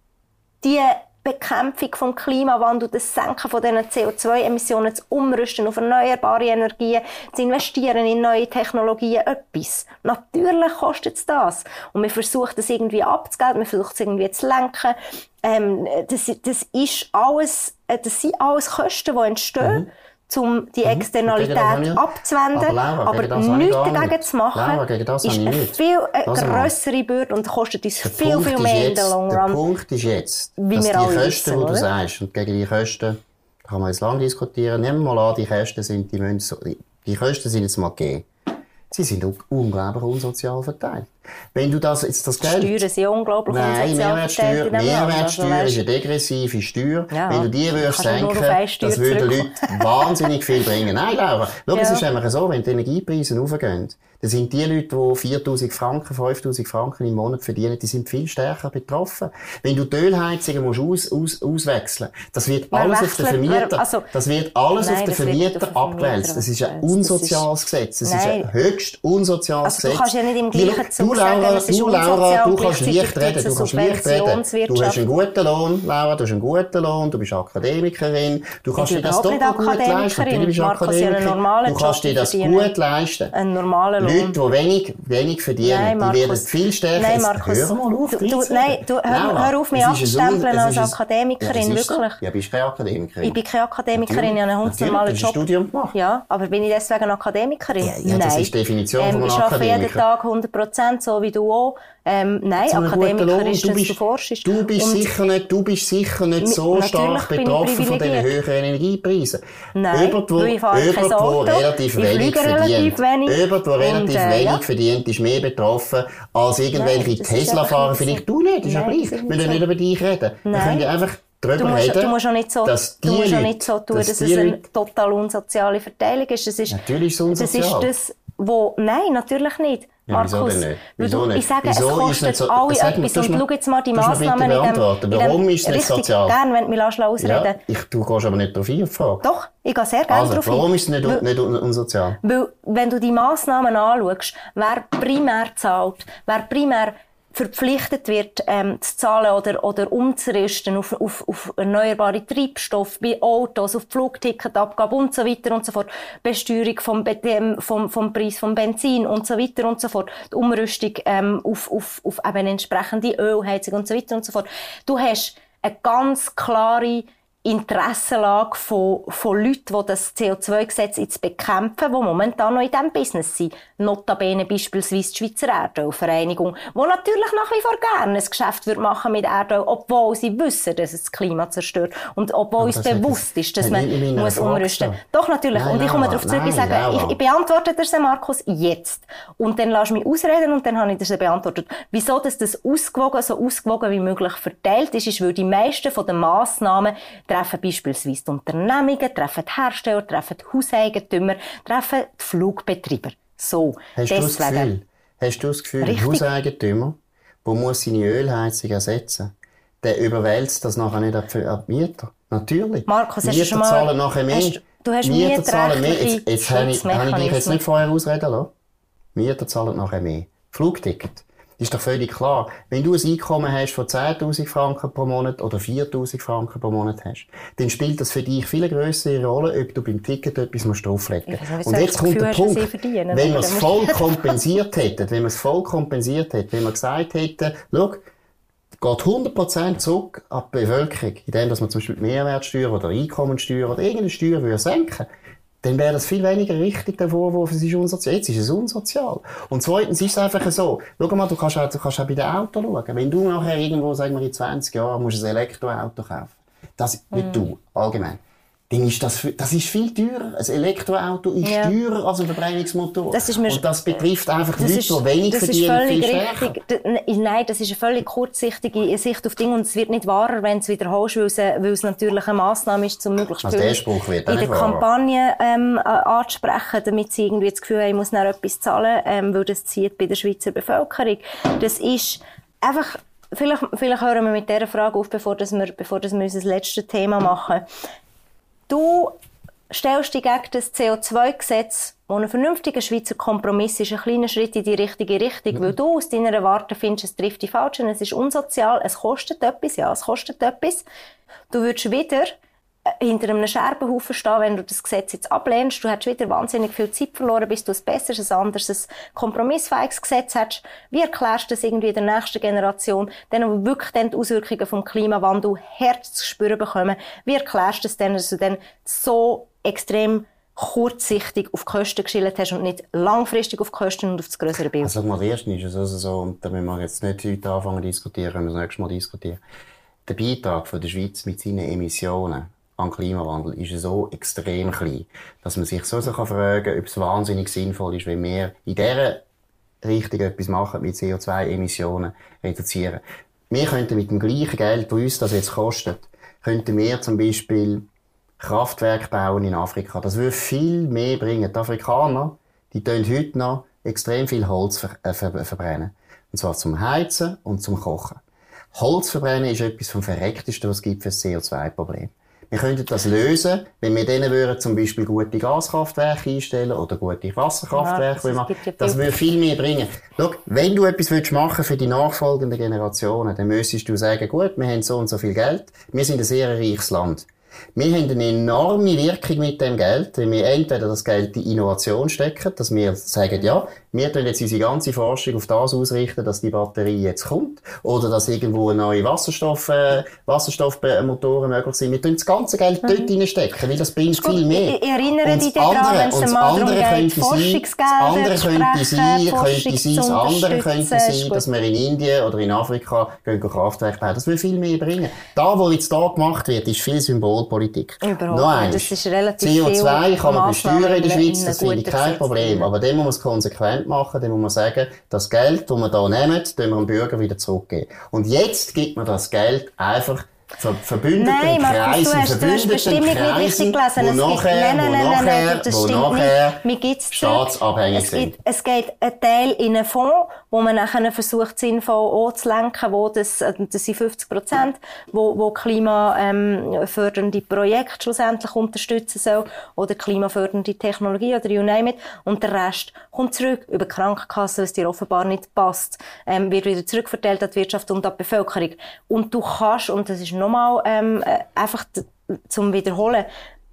die Bekämpfung vom Klimawandel, das Senken von diesen CO2-Emissionen, das Umrüsten auf erneuerbare Energien, zu investieren in neue Technologien, etwas. Natürlich kostet es das. Und wir versuchen das irgendwie abzugelten, wir versuchen es irgendwie zu lenken. Ähm, das, das ist alles, äh, das sind alles Kosten, die entstehen. Mhm um die mhm. Externalität mhm. abzuwenden, aber, aber nichts dagegen zu machen, Laura, ist eine viel äh, grössere Bürde und kostet uns der viel, Punkt viel mehr jetzt, in der Long Run. Der Punkt ist jetzt, wie dass die Kosten, wissen, die du sagst, und gegen die Kosten kann man jetzt lange diskutieren, nehmen wir mal an, die Kosten sind, die, müssen, die Kosten sind jetzt mal gegeben. Sie sind unglaublich unsozial verteilt. Wenn du das, jetzt das Geld... Steuern sind unglaublich Nein, Mehrwertsteuer, Mehrwertsteuer also, ist eine degressive Steuer. Ja, Wenn du die würdest senken, das würde Leute wahnsinnig viel bringen. Nein, Laura, schau, ja. es ist einfach so, wenn die Energiepreise raufgehen, dann sind die Leute, die 4000 Franken, 5000 Franken im Monat verdienen, die sind viel stärker betroffen. Wenn du die Ölheizungen musst aus, aus, auswechseln, das wird alles auf den Vermieter, also, das wird alles nein, auf den Vermieter abgewälzt. Das ist ein unsoziales Gesetz. Das ist ein höchst unsoziales also, Gesetz. Du kannst ja nicht im gleichen Zug Laura, du, Laura, du kannst leicht reden, du kannst leicht reden. Du hast einen guten Lohn, Laura, du hast einen guten Lohn, du bist Akademikerin, du kannst dir das doch gut leisten. Du bist Akademikerin. Du kannst dir das gut leisten. Ein normaler Lohn. Leute, die wenig, wenig verdienen, die werden viel stärker. Nein, Markus, hör mal auf, du, nein, du, hör, hör auf mich abzustempeln als Akademikerin, wirklich. Ja, bist keine Akademikerin. Ich bin keine Akademikerin, ich habe einen ganz normalen Job. Studium gemacht. Ja, aber bin ich deswegen Akademikerin? Ja, ja, das ist die Definition ähm, von einem Akademiker. Ich arbeite jeden Tag 100 Prozent, so wie du auch. Ähm, nein, Akademiker ist du, bist, du forschst. Du bist, sicher nicht, du bist sicher nicht so stark betroffen von diesen höheren Energiepreisen. Nein, jemand, wo, jemand, wo relativ wenig verdient, wenig. jemand, relativ und, äh, wenig verdient, ist mehr betroffen als irgendwelche Tesla-Fahrer. Vielleicht du nicht, ist ja gleich. Wir müssen nicht über dich reden. Nein. Wir können ja einfach du musst, reden, du musst auch nicht so, dass du musst auch nicht so tun, dass, dass es eine total unsoziale Verteilung ist. Das ist Natürlich ist es unsozial. Das ist das, wo, nein, natürlich nicht. Markus, ja, wieso denn nicht? Wieso nicht? Ich sage, wieso es kostet so, alle etwas. Und schau jetzt mal die Massnahmen in dem... Warum ist es nicht sozial? Gerne, wenn du mich ausreden ja, ich, Du gehst aber nicht darauf ein, Frage. Doch, ich gehe sehr gerne also, darauf warum ist es nicht, weil, nicht unsozial? Weil, wenn du die Massnahmen anschaust, wer primär zahlt, wer primär verpflichtet wird, ähm, zu zahlen oder, oder umzurüsten auf, auf, auf erneuerbare Treibstoffe, bei Autos, auf Flugticketabgabe und so weiter und so fort, Besteuerung vom, vom, vom Preis vom Benzin und so weiter und so fort, die Umrüstung ähm, auf, auf, auf eben entsprechende Ölheizung und so weiter und so fort. Du hast eine ganz klare Interessenlage von, von Leuten, die das CO2-Gesetz jetzt bekämpfen, die momentan noch in diesem Business sind. Notabene beispielsweise die Schweizer Erdölvereinigung, die natürlich nach wie vor gerne ein Geschäft wird machen mit Erdöl, obwohl sie wissen, dass es das Klima zerstört und obwohl uns bewusst ist, dass man muss umrüsten muss. Doch, natürlich. Nein, und ich komme darauf zurück und sage, ich, ich beantworte das, Markus, jetzt. Und dann lass mich ausreden und dann habe ich das beantwortet. Wieso dass das ausgewogen, so ausgewogen wie möglich verteilt ist, ist, weil die meisten von den Massnahmen treffen beispielsweise die Unternehmungen, treffen die Hersteller, treffen die Hauseigentümer, treffen die Flugbetreiber. So, Hast deswegen. du das Gefühl, hast du das Gefühl der Hauseigentümer, der muss seine Ölheizung ersetzen, der überwälzt das nachher nicht auf die Mieter? Natürlich. Markus, Mieter hast du schon mal, zahlen nachher mehr. Hast, du hast Mieter zahlen mehr. Jetzt, jetzt habe ich, habe ich dich jetzt nicht vorher ausreden lassen. Mieter zahlen nachher mehr. Flugticket. Ist doch völlig klar. Wenn du ein Einkommen hast von 10.000 Franken pro Monat oder 4.000 Franken pro Monat hast, dann spielt das für dich viel eine grössere Rolle, ob du beim Ticket etwas musst drauflegen nicht, Und jetzt kommt das der Gefühl Punkt, verdienen, wenn wir es voll musst- kompensiert hätten, wenn wir es voll kompensiert hätten, wenn wir gesagt hätten, schau, geht 100% zurück an die Bevölkerung, indem dass man zum Beispiel die Mehrwertsteuer oder Einkommensteuer oder irgendeine Steuer würde senken dann wäre das viel weniger richtig, der Vorwurf, es ist unsozial. Jetzt ist es unsozial. Und zweitens ist es einfach so, schau mal, du kannst auch, du kannst auch bei den Autos schauen. Wenn du nachher irgendwo, sagen wir in 20 Jahren, musst ein Elektroauto kaufen, das, Mhm. nicht du, allgemein, dann ist das, das ist viel teurer. Ein Elektroauto ist Ja. teurer als ein Verbrennungsmotor. Das ist mir- Und das betrifft einfach Das Leute, ist, die wenig das ist verdienen, völlig viel stärker. richtig. Nein, das ist eine völlig kurzsichtige Sicht auf Dinge und es wird nicht wahrer, wenn du es wiederholst, weil es, äh, weil es natürlich eine Massnahme ist, um möglichst Also viel Spruch wird in der. Kampagne ähm, äh, anzusprechen, damit sie irgendwie das Gefühl haben, ich muss noch etwas zahlen, ähm, weil das zieht bei der Schweizer Bevölkerung. Das ist einfach, vielleicht, vielleicht hören wir mit dieser Frage auf, bevor, dass wir, bevor dass wir unser letztes Thema machen. Du stellst dich gegen das CO2-Gesetz, das ein vernünftiger Schweizer Kompromiss ist, ein kleiner Schritt in die richtige Richtung, weil du aus deiner Warte findest, es trifft die Falschen, es ist unsozial, es kostet etwas, ja, es kostet etwas. Du würdest wieder hinter einem Scherbenhaufen stehen, wenn du das Gesetz jetzt ablehnst. Du hättest wieder wahnsinnig viel Zeit verloren, bis du ein besseres, ein anderes, ein kompromissfähiges Gesetz hättest. Wie erklärst du das irgendwie der nächsten Generation, denen die wirklich dann die Auswirkungen vom Klimawandel Herz zu spüren bekommen? Wie erklärst du das denn, dass du dann so extrem kurzsichtig auf die Kosten geschildert hast und nicht langfristig auf die Kosten und auf das größere Bild? Also, mal, erstens ist es also so, und da müssen wir jetzt nicht heute anfangen zu diskutieren, können wir das nächste Mal diskutieren. Der Beitrag von der Schweiz mit seinen Emissionen an Klimawandel ist so extrem klein, dass man sich so kann fragen ob es wahnsinnig sinnvoll ist, wenn wir in dieser Richtung etwas machen, mit CO2-Emissionen reduzieren. Wir könnten mit dem gleichen Geld, das uns das jetzt kostet, könnten wir zum Beispiel Kraftwerke bauen in Afrika. Das würde viel mehr bringen. Die Afrikaner, die tun heute noch extrem viel Holz ver äh, ver verbrennen. Und zwar zum Heizen und zum Kochen. Holz verbrennen ist etwas vom Verrecktesten, was es gibt für das CO2-Problem. Wir könnten das lösen, wenn wir denen würden zum Beispiel gute Gaskraftwerke einstellen oder gute Wasserkraftwerke. Ja, das das würde viel mehr bringen. Schau, wenn du etwas willst machen für die nachfolgenden Generationen, dann müsstest du sagen, gut, wir haben so und so viel Geld, wir sind ein sehr reiches Land. Wir haben eine enorme Wirkung mit dem Geld, wenn wir entweder das Geld in Innovation stecken, dass wir sagen, ja, wir tun jetzt unsere ganze Forschung auf das ausrichten, dass die Batterie jetzt kommt, oder dass irgendwo neue Wasserstoff, äh, Wasserstoffmotoren möglich sind. Wir tun das ganze Geld dort reinstecken, weil das bringt viel mehr. Ich- ich erinnere dich daran, wenn es mal darum andere geht, Forschungsgelder Das andere könnte sein, könnte sein, das andere könnte sein, gut. dass wir in Indien oder in Afrika gehen Kraftwerke bauen. Das will viel mehr bringen. Da, wo jetzt da gemacht wird, ist viel Symbolpolitik. Überhaupt Noch eins. Das ist relativ CO2 viel kann man besteuern in der Schweiz, das finde ich kein Problem. Aber dann muss man es konsequent machen, dann muss man sagen, das Geld, das wir da nehmen, tun wir dem Bürger wieder zurückgeben. Und jetzt gibt man das Geld einfach ver verbündeten Nein, Markus, Kreisen, du hast, du hast Bestimmung nicht richtig Kreisen, gelesen. wo Es gibt, nachher, nein, nein, nein, nein, nachher, nein, das stimmt nachher nicht. Mir gibt's staatsabhängig es sind. Gibt, es geht ein Teil in einen Fonds, wo man nachher versucht, sinnvoll anzulenken, wo das, äh, das sind 50 Prozent, wo, wo klimafördernde Projekte schlussendlich unterstützen soll, oder klimafördernde Technologie, oder you name it. Und der Rest kommt zurück über die Krankenkasse, was dir offenbar nicht passt, ähm, wird wieder zurückverteilt an die Wirtschaft und an die Bevölkerung. Und du kannst, und das ist nochmal ähm, äh, einfach zum Wiederholen,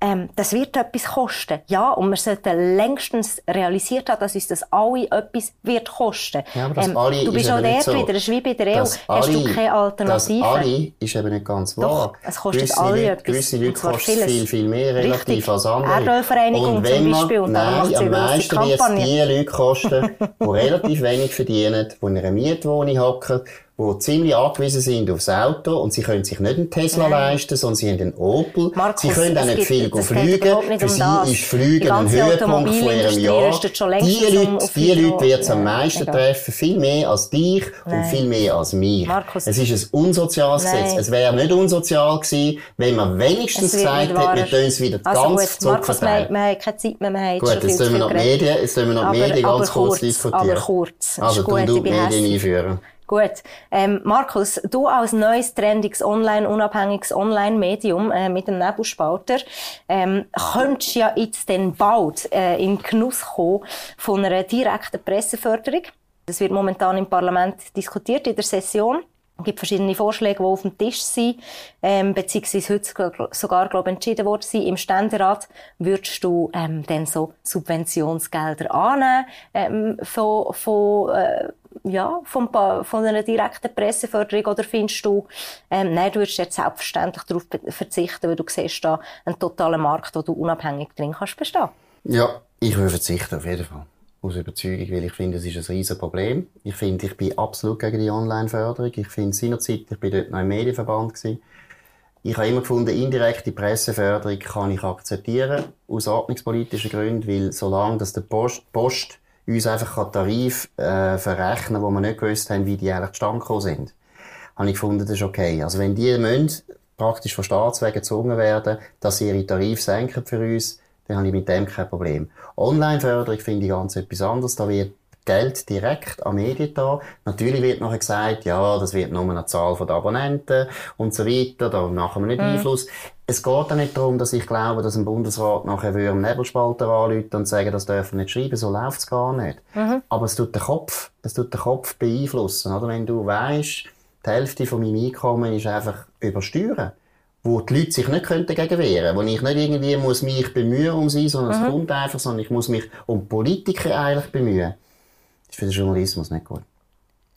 ähm, das wird etwas kosten. Ja, und wir sollten längstens realisiert haben, dass uns das alle etwas wird kosten. Ja, aber das ähm, alle du bist ist auch dort so. wieder, das ist wie bei der EU. Hast du alle- keine Alternative? Das alle ist eben nicht ganz wahr. Doch, es kostet gewisse alle Leute, etwas, Gewisse Leute kosten viel, viel mehr relativ Richtig. als andere. Erdölvereinigung zum man, Beispiel, und nein, sie am meisten wird es die Leute kosten, die relativ wenig verdienen, die in einer Mietwohnung hocken, die ziemlich angewiesen sind aufs Auto und sie können sich nicht einen Tesla leisten, sondern sie haben einen Opel. Markus, sie können auch nicht viel fliegen. Für um sie das. ist Fliegen ein Höhepunkt von ihrem Jahr. Die Leute, die Leute wird es am Ja, meisten egal. treffen, viel mehr als dich Nein. und viel mehr als mich. Markus. Es ist ein unsoziales Nein. Gesetz. Es wäre nicht unsozial gewesen, wenn man wenigstens gesagt hätte, wir tun es wieder Also ganz gut, Markus, wir, wir haben keine Zeit mehr, wir haben Gut, jetzt tun wir noch die. Medien, jetzt tun wir noch die Medien ganz kurz diskutieren. aber kurz. Also, du die Medien einführen. Gut. Ähm, Markus, du als neues, trendiges, online, unabhängiges Online-Medium äh, mit dem Nebelspalter ähm, könntest ja jetzt dann bald äh, in Genuss kommen von einer direkten Presseförderung. Das wird momentan im Parlament diskutiert in der Session. Es gibt verschiedene Vorschläge, die auf dem Tisch sind, ähm, beziehungsweise heute sogar, glaube ich, entschieden worden sind. Im Ständerat würdest du ähm, dann so Subventionsgelder annehmen ähm, von, von äh, ja, von, von einer direkten Presseförderung oder findest du, ähm, nein, du würdest jetzt selbstverständlich darauf verzichten, weil du siehst da einen totalen Markt, wo du unabhängig drin kannst bestehen? Ja, ich würde verzichten, auf jeden Fall aus Überzeugung, weil ich finde, es ist ein riesen Problem. Ich finde, ich bin absolut gegen die Online-Förderung. Ich finde, seinerzeit, ich bin dort noch im Medienverband gewesen. Ich habe immer gefunden, indirekte Presseförderung kann ich akzeptieren, aus ordnungspolitischen Gründen, weil solange dass der Post, Post uns einfach Tarif äh, verrechnen wo wir nicht gewusst haben, wie die eigentlich zustande sind, habe ich gefunden, das ist okay. Also wenn die müssen, praktisch von Staatswegen gezwungen werden, dass sie ihre Tarif senken für uns, dann habe ich mit dem kein Problem. Online-Förderung finde ich ganz etwas anderes. Da wird Geld direkt an Medien da. Natürlich wird nachher gesagt, ja, das wird nur eine Zahl von Abonnenten und so weiter, da machen wir nicht mhm. Einfluss. Es geht auch nicht darum, dass ich glaube, dass ein Bundesrat nachher einen Nebelspalter anrufen und sagen, das dürfen nicht schreiben, so läuft es gar nicht. Mhm. Aber es tut den Kopf, es tut den Kopf beeinflussen, oder? Wenn du weißt, die Hälfte von meinem Einkommen ist einfach übersteuern wo die Leute sich nicht könnten dagegen wehren, wo ich nicht irgendwie muss mich bemühen um sie, sondern mhm. es kommt einfach, sondern ich muss mich um Politiker eigentlich bemühen. Das ist für den Journalismus nicht gut.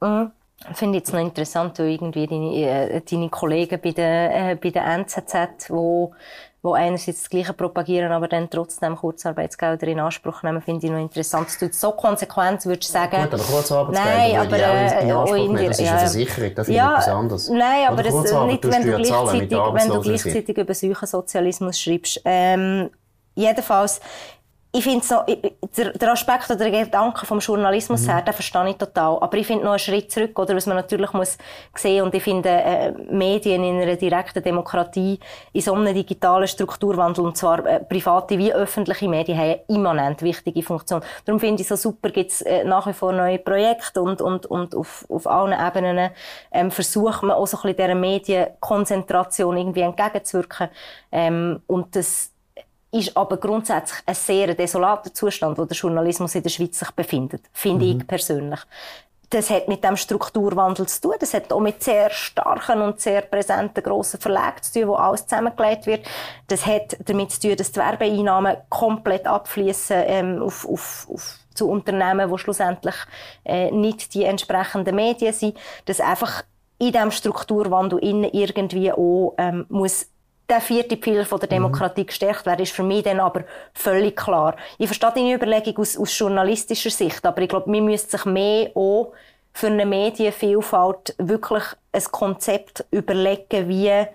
Mhm. Ich finde jetzt noch interessant, irgendwie deine, äh, deine Kollegen bei der, äh, bei der NZZ, wo wo einerseits das Gleiche propagieren, aber dann trotzdem Kurzarbeitsgelder in Anspruch nehmen, finde ich noch interessant. Dass du so konsequent würdest sagen... Gut, aber Kurzarbeitsgelder nein, aber, äh, in Anspruch nehmen, das ist ja, eine Versicherung, das finde ja, ich etwas anderes. Nein, aber das, nicht, wenn du, gleichzeitig, wenn du gleichzeitig über Seuchensozialismus schreibst. Ähm, jedenfalls, ich finde so, der, der Aspekt oder der Gedanke vom Journalismus mhm. her, den verstehe ich total. Aber ich finde noch einen Schritt zurück, oder, was man natürlich muss sehen, und ich finde, äh, Medien in einer direkten Demokratie, in so einem digitalen Strukturwandel, und zwar äh, private wie öffentliche Medien, haben eine immanent wichtige Funktion. Darum finde ich so super, gibt es äh, nach wie vor neue Projekte und, und, und auf, auf allen Ebenen ähm, versucht man auch so ein bisschen dieser Medienkonzentration irgendwie entgegenzuwirken. Ähm, und das, ist aber grundsätzlich ein sehr desolater Zustand, wo der Journalismus in der Schweiz sich befindet, finde mhm. ich persönlich. Das hat mit dem Strukturwandel zu tun. Das hat auch mit sehr starken und sehr präsenten grossen Verlagen zu tun, wo alles zusammengelegt wird. Das hat damit zu tun, dass die Werbeeinnahmen komplett abfließen ähm, auf, auf, auf zu Unternehmen, die schlussendlich äh, nicht die entsprechenden Medien sind. Dass einfach in diesem Strukturwandel innen irgendwie auch ähm, muss der vierte Pfeiler von der Demokratie mhm. gestärkt werden, ist für mich dann aber völlig klar. Ich verstehe deine Überlegung aus, aus journalistischer Sicht, aber ich glaube, man müsste sich mehr auch für eine Medienvielfalt wirklich ein Konzept überlegen, wie,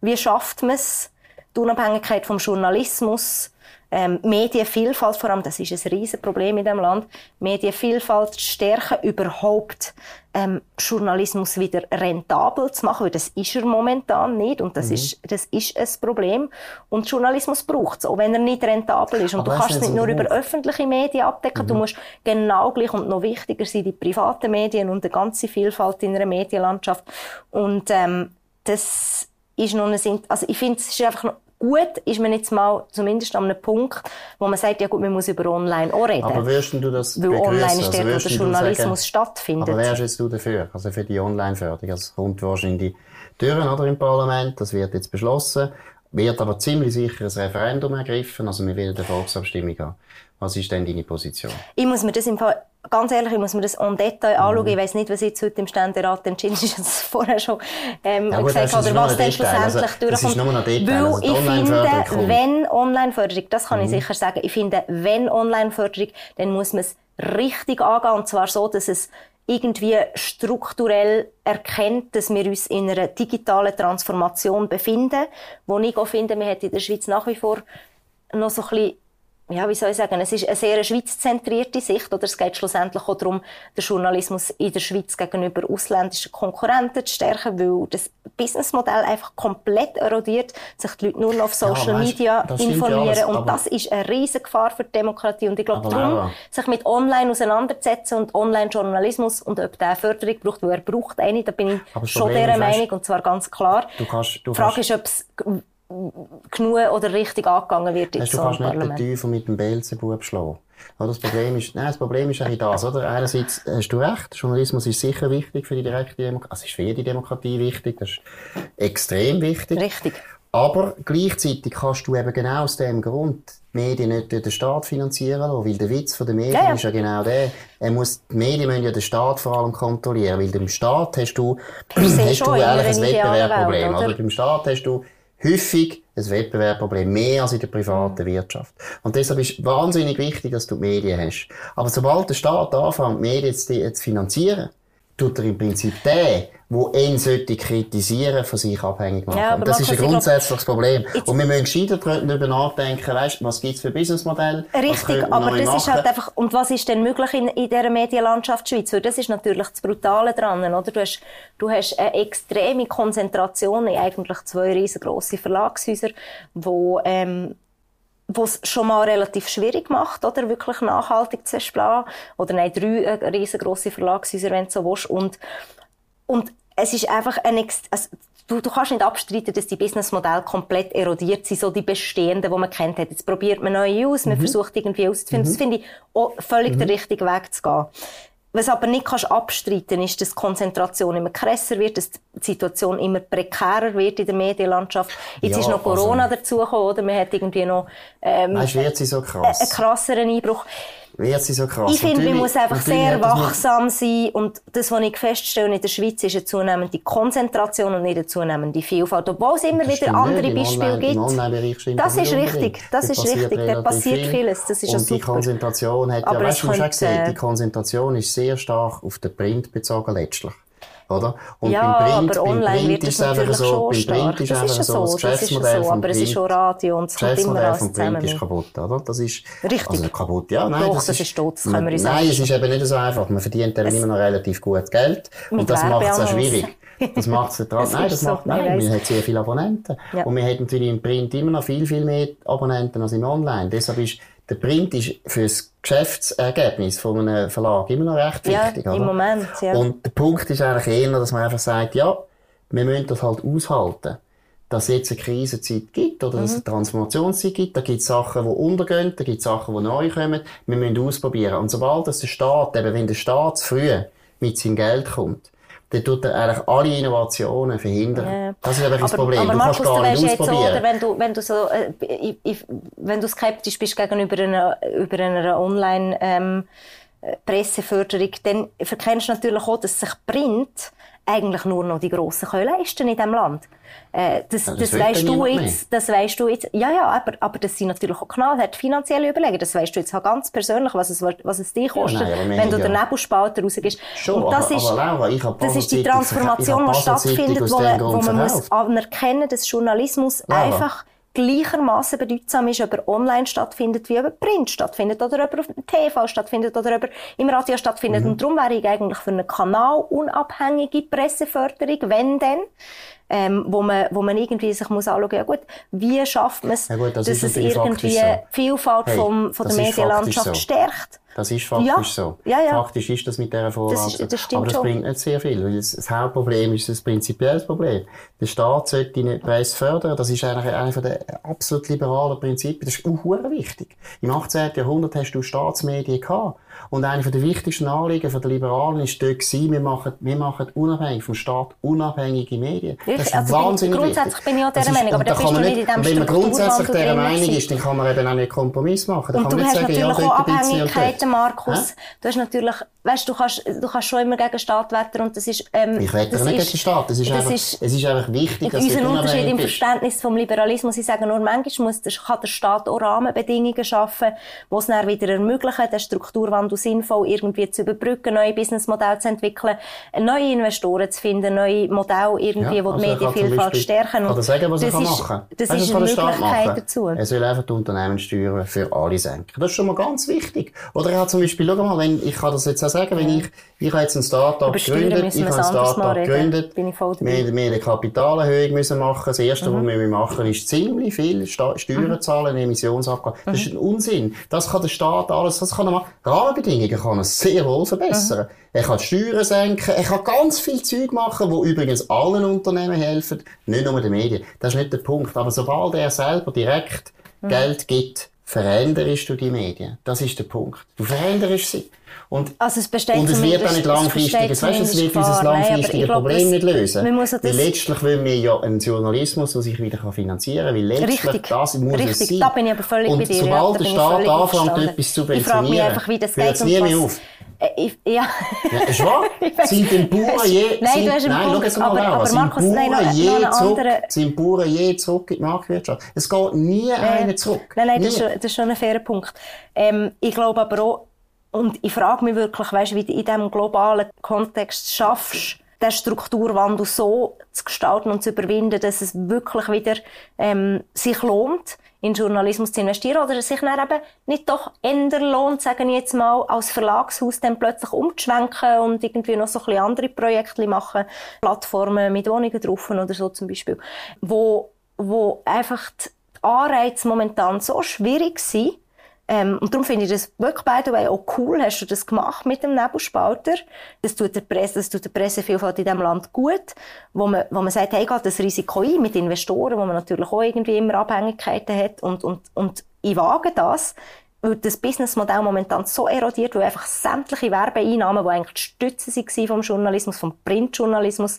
wie schafft man es, die Unabhängigkeit vom Journalismus, ähm, Medienvielfalt vor allem, das ist ein riesen Problem in diesem Land, Medienvielfalt stärken, überhaupt ähm, Journalismus wieder rentabel zu machen, weil das ist er momentan nicht und das, mhm. ist, das ist ein Problem. Und Journalismus braucht es, auch wenn er nicht rentabel ist. Und Aber du kannst es nicht nur über öffentliche Medien abdecken, mhm. du musst genau gleich und noch wichtiger sein, die privaten Medien und die ganze Vielfalt in einer Medienlandschaft. Und ähm, das ist noch eine, also ich finde, es ist einfach noch gut ist man jetzt mal zumindest an einem Punkt, wo man sagt, ja gut, man muss über online auch reden. Aber wirst du das Weil online ist dort, also wo der Journalismus sagen, stattfindet. Aber wärst du dafür? Also für die Online-Förderung? Also es kommt wahrscheinlich die Türen oder im Parlament, das wird jetzt beschlossen, wird aber ziemlich sicher ein Referendum ergriffen, also wir werden eine Volksabstimmung haben. Was ist denn deine Position? Ich muss mir das im Fall ganz ehrlich, ich muss mir das en Detail mhm. anschauen. Ich weiss nicht, was jetzt heute im Ständerat entschieden ist, das vorher schon ähm, ja, gesagt habe, oder was dann schlussendlich also, durchkommt. Weil also ich finde, wenn Online-Förderung, das kann mhm. ich sicher sagen, ich finde, wenn Online-Förderung, dann muss man es richtig angehen. Und zwar so, dass es irgendwie strukturell erkennt, dass wir uns in einer digitalen Transformation befinden, wo ich auch finde, wir hätten in der Schweiz nach wie vor noch so ein bisschen ja, wie soll ich sagen, es ist eine sehr schweizzentrierte Sicht, oder es geht schlussendlich auch darum, den Journalismus in der Schweiz gegenüber ausländischen Konkurrenten zu stärken, weil das Businessmodell einfach komplett erodiert, sich die Leute nur noch auf Social ja, Media informieren ja, und das ist eine riesige Gefahr für die Demokratie. Und ich glaube darum, sich mit Online auseinanderzusetzen und Online-Journalismus und ob der Förderung braucht, weil er braucht eine, da bin ich schon dieser Meinung und zwar ganz klar. Du kannst, du die Frage ist, ob es genug oder richtig angegangen wird in so einem Parlament. Du kannst nicht den Teufel mit dem Beelzebub schlagen. Das Problem ist, nein, das Problem ist eigentlich das, oder? Einerseits hast du recht, Journalismus ist sicher wichtig für die direkte Demokratie, also ist für jede Demokratie wichtig, das ist extrem wichtig. Richtig. Aber gleichzeitig kannst du eben genau aus dem Grund die Medien nicht durch den Staat finanzieren lassen, weil der Witz der Medien ja, ja. ist ja genau der, er muss, die Medien müssen ja den Staat vor allem kontrollieren, weil im Staat hast du, hast du eigentlich ein Wettbewerbsproblem, oder? Im Staat hast du häufig ein Wettbewerbsproblem, mehr als in der privaten Wirtschaft. Und deshalb ist wahnsinnig wichtig, dass du die Medien hast. Aber sobald der Staat anfängt, die Medien zu, zu finanzieren, tut er im Prinzip den, wo ihn sollte kritisieren, von sich abhängig machen. Ja, das ist ein grundsätzliches Problem. Und wir müssen gescheiter darüber nachdenken, weißt, was gibt's für Businessmodelle? Richtig, aber das machen? ist halt einfach, und was ist denn möglich in, in dieser Medienlandschaft Schweiz? Weil das ist natürlich das Brutale dran, oder? Du hast, du hast eine extreme Konzentration in eigentlich zwei riesengroße Verlagshäuser, wo, ähm, was schon mal relativ schwierig macht, oder wirklich nachhaltig zu erschlagen. Oder nein, drei äh, riesengroße Verlagshäuser, wenn du so willst. Und, und es ist einfach ein, also, du, du kannst nicht abstreiten, dass die Businessmodelle komplett erodiert sind, so die bestehenden, die man kennt hat. Jetzt probiert man neue aus, man mhm. versucht irgendwie auszufinden. Mhm. Das finde ich auch völlig mhm. der richtige Weg zu gehen. Was aber nicht kannst abstreiten ist, dass die Konzentration immer krasser wird, dass die Situation immer prekärer wird in der Medienlandschaft. Jetzt ja, ist noch Corona also, dazugekommen, oder? Man hat irgendwie noch, ähm, weißt, wird sie so krass? einen krasseren Einbruch wird sie so krass. Ich finde, man muss einfach sehr wachsam sein und das, was ich feststelle in der Schweiz, ist eine zunehmende Konzentration und nicht eine zunehmende Vielfalt. Obwohl es immer wieder andere Beispiele gibt. Das ist richtig, das ist richtig, da passiert vieles, das ist und die Konzentration hat, ja, weißt du, hast gesehen, die Konzentration ist sehr stark auf den Print bezogen letztlich oder? Und ja, beim Print, aber online wird es natürlich so, schon stark. Print ist das ist so, das das ist so, aber es ist schon Radio und es kommt immer alles vom Print ist kaputt, oder? Das ist, Richtig. Also kaputt, ja, nein. Doch, das, das ist, das können wir uns Nein, es ist eben nicht so einfach. Man verdient eben immer noch relativ gut Geld. Und das macht es auch schwierig. Das macht es dran. Nein, das macht, nein, wir haben sehr viele Abonnenten. Ja. Und wir haben natürlich im Print immer noch viel, viel mehr Abonnenten als im Online. Deshalb ist der Print ist für das Geschäftsergebnis von einem Verlag immer noch recht wichtig. Ja, im oder? Moment, ja. Und der Punkt ist eigentlich eher, dass man einfach sagt, ja, wir müssen das halt aushalten. Dass es jetzt eine Krisenzeit gibt oder dass es mhm. eine Transformationszeit gibt. Da gibt es Sachen, die untergehen, da gibt es Sachen, die neu kommen. Wir müssen ausprobieren. Und sobald das der Staat, eben wenn der Staat zu früh mit seinem Geld kommt, dann tut er eigentlich alle Innovationen verhindern. Ja. Das ist einfach das Problem. Aber du Markus, kannst gar nicht ausprobieren. So, oder wenn du, wenn du so, äh, ich, wenn du skeptisch bist gegenüber einer, über einer Online, ähm, Presseförderung, dann verkennst du natürlich auch, dass sich Print eigentlich nur noch die Grossen können leisten in diesem Land. Äh, das, ja, das, das weißt du jetzt, das weißt du jetzt, ja, ja, aber, aber das sind natürlich auch knallhart finanzielle Überlegen. Das weißt du jetzt auch ganz persönlich, was es, was es dich kostet, ja, nein, wenn du ja. den Nebelspalter rausgehst. Schon, Und das aber, ist, aber Laura, das ist die Transformation, die stattfindet, wo man, wo man muss anerkennen, dass Journalismus Laura. einfach gleichermaßen bedeutsam ist, ob er online stattfindet, wie ob er Print stattfindet, oder ob er auf dem TV stattfindet, oder ob er im Radio stattfindet. Mhm. Und darum wäre ich eigentlich für eine kanalunabhängige Presseförderung, wenn denn, ähm, wo man, wo man irgendwie sich muss anschauen, ja gut, wie schafft man es, ja gut, das dass es irgendwie so. Vielfalt hey, vom, von der Medienlandschaft so. stärkt. Das ist faktisch ja. so. Ja, ja. Faktisch ist das mit dieser Vorlage das, das Aber das schon. bringt nicht sehr viel, weil das, das Hauptproblem ist ein prinzipielles Problem. Der Staat sollte nicht Presse fördern. Das ist eigentlich einer der absolut liberalen Prinzipien. Das ist auch wichtig. Im 18. Jahrhundert hast du Staatsmedien gehabt. Und einer der wichtigsten Anliegen der Liberalen ist dort gewesen, wir machen, wir machen unabhängig vom Staat unabhängige Medien. Das ist also wahnsinnig Grundsätzlich wichtig. bin ich auch dieser Meinung, aber da bist du nicht in diesem Wenn man grundsätzlich dieser Meinung ist, dann kann man eben auch nicht Kompromiss machen. Dann und du hast sagen, natürlich ja, auch Abhängigkeiten, Markus. Hä? Du hast natürlich weißt, du kannst, du kannst schon immer gegen Staat wettern und das ist, ähm, Ich wette nicht gegen den Staat. Das ist, das einfach, ist- es ist einfach wichtig, dass unser Unterschied im. Verständnis vom Liberalismus, ich sage nur, manchmal muss der, kann der Staat auch Rahmenbedingungen schaffen, die es dann wieder ermöglichen, den Strukturwandel sinnvoll irgendwie zu überbrücken, neue Businessmodelle zu entwickeln, neue Investoren zu finden, neue Modelle irgendwie, Ja, die also die Medienvielfalt stärken. Kann Und sagen, was das kann ist, machen Das Weißt ist eine Möglichkeit dazu. Er soll einfach die Unternehmenssteuern für alle senken. Das ist schon mal ganz wichtig. Oder er hat zum Beispiel, schau mal, wenn, ich kann das jetzt auch sagen, wenn ich, ich habe jetzt ein Start-up gegründet, ich habe ein Start-up gegründet, Bin ich voll dabei. wir, wir eine Kapitalerhöhung müssen machen. Das Erste, Mhm. was wir machen, ist ziemlich viel Steuern zahlen, Emissionsabgaben. Das Mhm. ist ein Unsinn. Das kann der Staat alles, das kann er machen. Rahmenbedingungen kann er sehr wohl verbessern. Mhm. Er kann die Steuern senken, er kann ganz viel Zeug machen, wo übrigens allen Unternehmen helfen, nicht nur den Medien. Das ist nicht der Punkt. Aber sobald er selber direkt Mhm. Geld gibt, veränderst du die Medien. Das ist der Punkt. Du veränderst sie. Und Also es besteht und es wird auch nicht es langfristig, besteht weißt, es wird. Nein, aber langfristige ich glaub, Problem das- nicht lösen. man muss ja weil letztlich wollen wir ja einen Journalismus, der sich wieder finanzieren kann. Weil letztlich, Richtig, das muss es richtig. sein. Da bin ich aber völlig und bei dir. ja, sobald da der ich Staat anfängt, etwas zu Ich subventionieren, einfach, wie das geht es nie mehr auf. Äh, ich, ja. Ja, ist wahr? Ich. Sind den Bauern je, Nein, sind, du hast einen nein, Punkt. jetzt mal Aber- aber sind Markus, Bauern nein, noch- noch je einen zurück, anderen- sind Bauern je zurück in die Marktwirtschaft? Es geht nie einer zurück. Nein, nein, das ist, das ist schon ein fairer Punkt. Ähm, ich glaube aber auch, und ich frage mich wirklich, weißt, wie du in diesem globalen Kontext schaffst, den Strukturwandel so zu gestalten und zu überwinden, dass es wirklich wieder ähm, sich lohnt, in Journalismus zu investieren oder es sich dann eben nicht doch eher lohnt, sagen wir jetzt mal, als Verlagshaus dann plötzlich umzuschwenken und irgendwie noch so ein bisschen andere Projekte machen, Plattformen mit Wohnungen drauf oder so zum Beispiel, wo, wo einfach die Anreize momentan so schwierig sind, ähm, und darum finde ich das wirklich, by the way, auch cool, hast du das gemacht mit dem Nebelspalter. Das tut der Presse, das tut der Pressevielfalt in diesem Land gut, wo man, wo man sagt, hey, geht das Risiko ein mit Investoren, wo man natürlich auch irgendwie immer Abhängigkeiten hat und, und, und ich wage das, weil das Businessmodell momentan so erodiert, weil einfach sämtliche Werbeeinnahmen, die eigentlich die Stütze waren vom Journalismus, vom Printjournalismus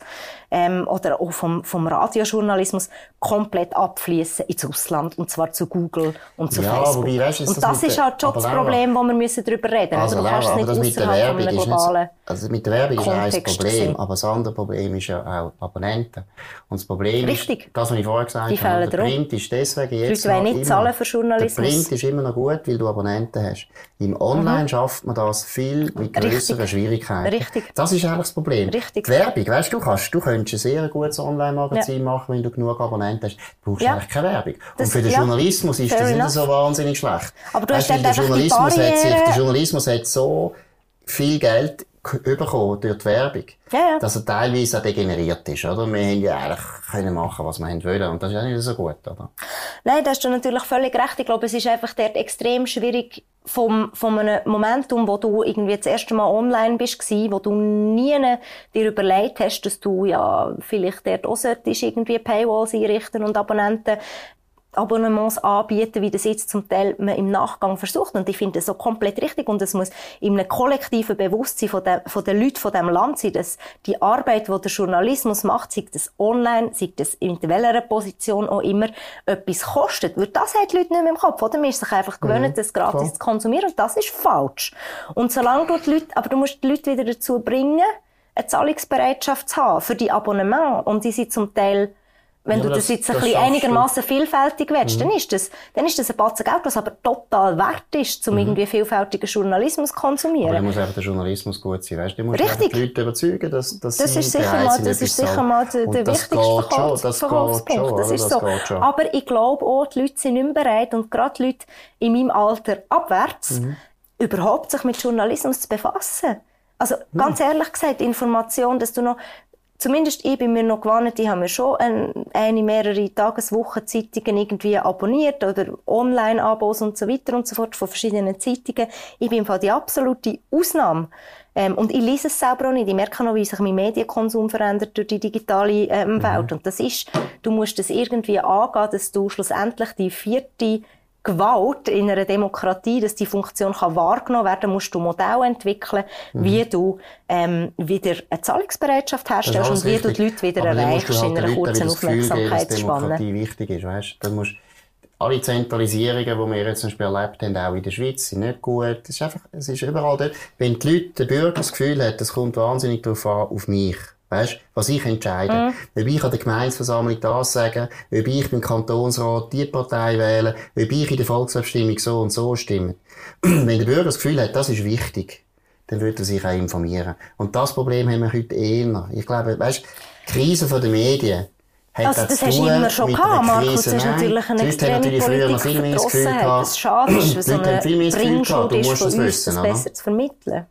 ähm, oder auch vom, vom Radiojournalismus, komplett abfließen ins Ausland und zwar zu Google und zu Ja, Facebook. wobei, weisst du, ist und das das ist halt schon das Problem, wo wir müssen darüber reden Also, müssen. Du kannst Laura, es aber das mit der Werbung ist nicht, globalen... also mit der Werbung ist ein Problem, aber das andere Problem ist ja auch Abonnenten. Und das Problem Richtig. ist, das, was ich vorher gesagt Die habe, der. Print ist deswegen jetzt noch nicht immer- zahlen für Journalismus. Der Print ist immer noch gut, weil du Abonnenten hast. Im Online schafft man das viel mit grösseren Mhm. Richtig. Schwierigkeiten. Richtig. Das ist eigentlich das Problem. Richtig. Die Werbung, weißt du, kannst, du könntest ein sehr gutes Online-Magazin machen, wenn du genug Abonnenten hast. Du brauchst Ja. eigentlich keine Werbung. Das- Und für den ja. Journalismus ist Fair das nicht enough. so wahnsinnig schlecht. Aber du hast Weißt dann der Journalismus hat sich, der Journalismus hat so viel Geld bekommen durch die Werbung, Ja, ja. dass er teilweise auch degeneriert ist, oder? Wir haben ja eigentlich können machen, was wir haben wollen. Und das ist auch nicht so gut, oder? Nein, da hast du natürlich völlig recht. Ich glaube, es ist einfach dort extrem schwierig, vom, von einem Momentum, wo du irgendwie das erste Mal online bist, wo du nie dir überlegt hast, dass du ja vielleicht dort auch solltest irgendwie Paywalls einrichten und Abonnenten Abonnements anbieten, wie das jetzt zum Teil man im Nachgang versucht. Und ich finde das so komplett richtig. Und es muss in einem kollektiven Bewusstsein von, der, von den Leuten von diesem Land sein, dass die Arbeit, die der Journalismus macht, sei das online, sei das in welcher Position auch immer, etwas kostet. Weil das haben die Leute nicht mehr im Kopf, oder? Man ist sich einfach gewöhnt, das gratis klar. zu konsumieren. Und das ist falsch. Und solange du die Leute, aber du musst die Leute wieder dazu bringen, eine Zahlungsbereitschaft zu haben für die Abonnement. Und die sind zum Teil wenn Ja, du aber das, das- jetzt ein das einigermaßen vielfältig willst, dann ist das, dann ist das ein Batzen Geld, was aber total wert ist, um irgendwie vielfältigen Journalismus zu Aber konsumieren. muss einfach der Journalismus gut sein, weißt du? Musst Richtig. die Leute überzeugen, dass, dass Das ist sicher mal, das ist sicher mal der, der wichtigste geht schon, Verkaufs das geht Verkaufspunkt. schon, das ist Das so. geht schon. Aber ich glaube auch, die Leute sind nicht mehr bereit und gerade die Leute in meinem Alter abwärts, Mhm. überhaupt sich mit Journalismus zu befassen. Also ganz ehrlich gesagt, Information, dass du noch Zumindest ich bin mir noch gewohnt, ich habe mir schon ein, eine, mehrere Tageswochenzeitungen irgendwie abonniert oder Online-Abos und so weiter und so fort von verschiedenen Zeitungen. Ich bin im Fall die absolute Ausnahme. Ähm, und ich lese es selber auch nicht. Ich merke noch, wie sich mein Medienkonsum verändert durch die digitale ähm, Welt. Und das ist, du musst das irgendwie angehen, dass du schlussendlich die vierte Gewalt in einer Demokratie, dass die Funktion kann wahrgenommen werden, musst du Modelle entwickeln, wie du ähm, wieder eine Zahlungsbereitschaft Das herstellst und wie du richtig. die Leute wieder Aber erreichst du in halt einer kurzen wieder das Gefühl Aufmerksamkeitsspanne. Wichtig ist, weißt? Dann musst, alle Zentralisierungen, die wir jetzt zum Beispiel erlebt haben, auch in der Schweiz, sind nicht gut. Es ist einfach, es ist überall dort. Wenn die Leute, der Bürger das Gefühl hat, es kommt wahnsinnig darauf an, auf mich. Weißt, was ich entscheide. Mhm. Ob ich an der Gemeinsversammlung das sagen, ob ich beim Kantonsrat die Partei wähle, ob ich in der Volksabstimmung so und so stimme. Wenn der Bürger das Gefühl hat, das ist wichtig, dann wird er sich auch informieren. Und das Problem haben wir heute eher. Ich glaube, weißt, die Krise der Medien, hat also, das, das hast du immer schon gehabt, Markus. Das ist natürlich eine extreme natürlich früher noch viel mehr das Gefühl gehabt. Das schade ist, weil so eine du musst es wissen, das besser zu vermitteln.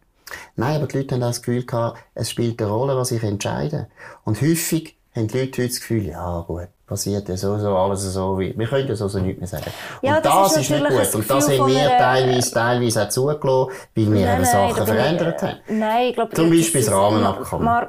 Nein, aber die Leute haben auch das Gefühl gehabt, es spielt eine Rolle, was ich entscheide. Und häufig haben die Leute heute das Gefühl, ja gut, passiert ja sowieso alles so wie, wir können ja so, so nichts mehr sagen. Ja, und das, das ist, nicht gut. Und das haben wir teilweise, teilweise auch zugelassen, weil wir nein, Sachen nein, verändert haben. Nein, ich glaube, Zum Beispiel das Rahmenabkommen.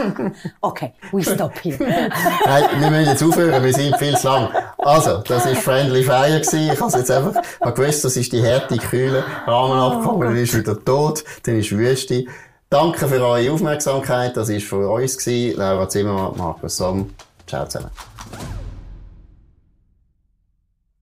okay, we stop here. nein, wir müssen jetzt aufhören, wir sind viel zu lang. Also, das war Friendly Fire gewesen. Ich habe jetzt einfach, habe gewusst, das ist die Härte, kühle Rahmenabkommen, dann ist wieder tot, dann ist Wüste. Danke für eure Aufmerksamkeit. Das war für uns gewesen. Laura Zimmermann, Markus Somm. Ciao zusammen. Woo!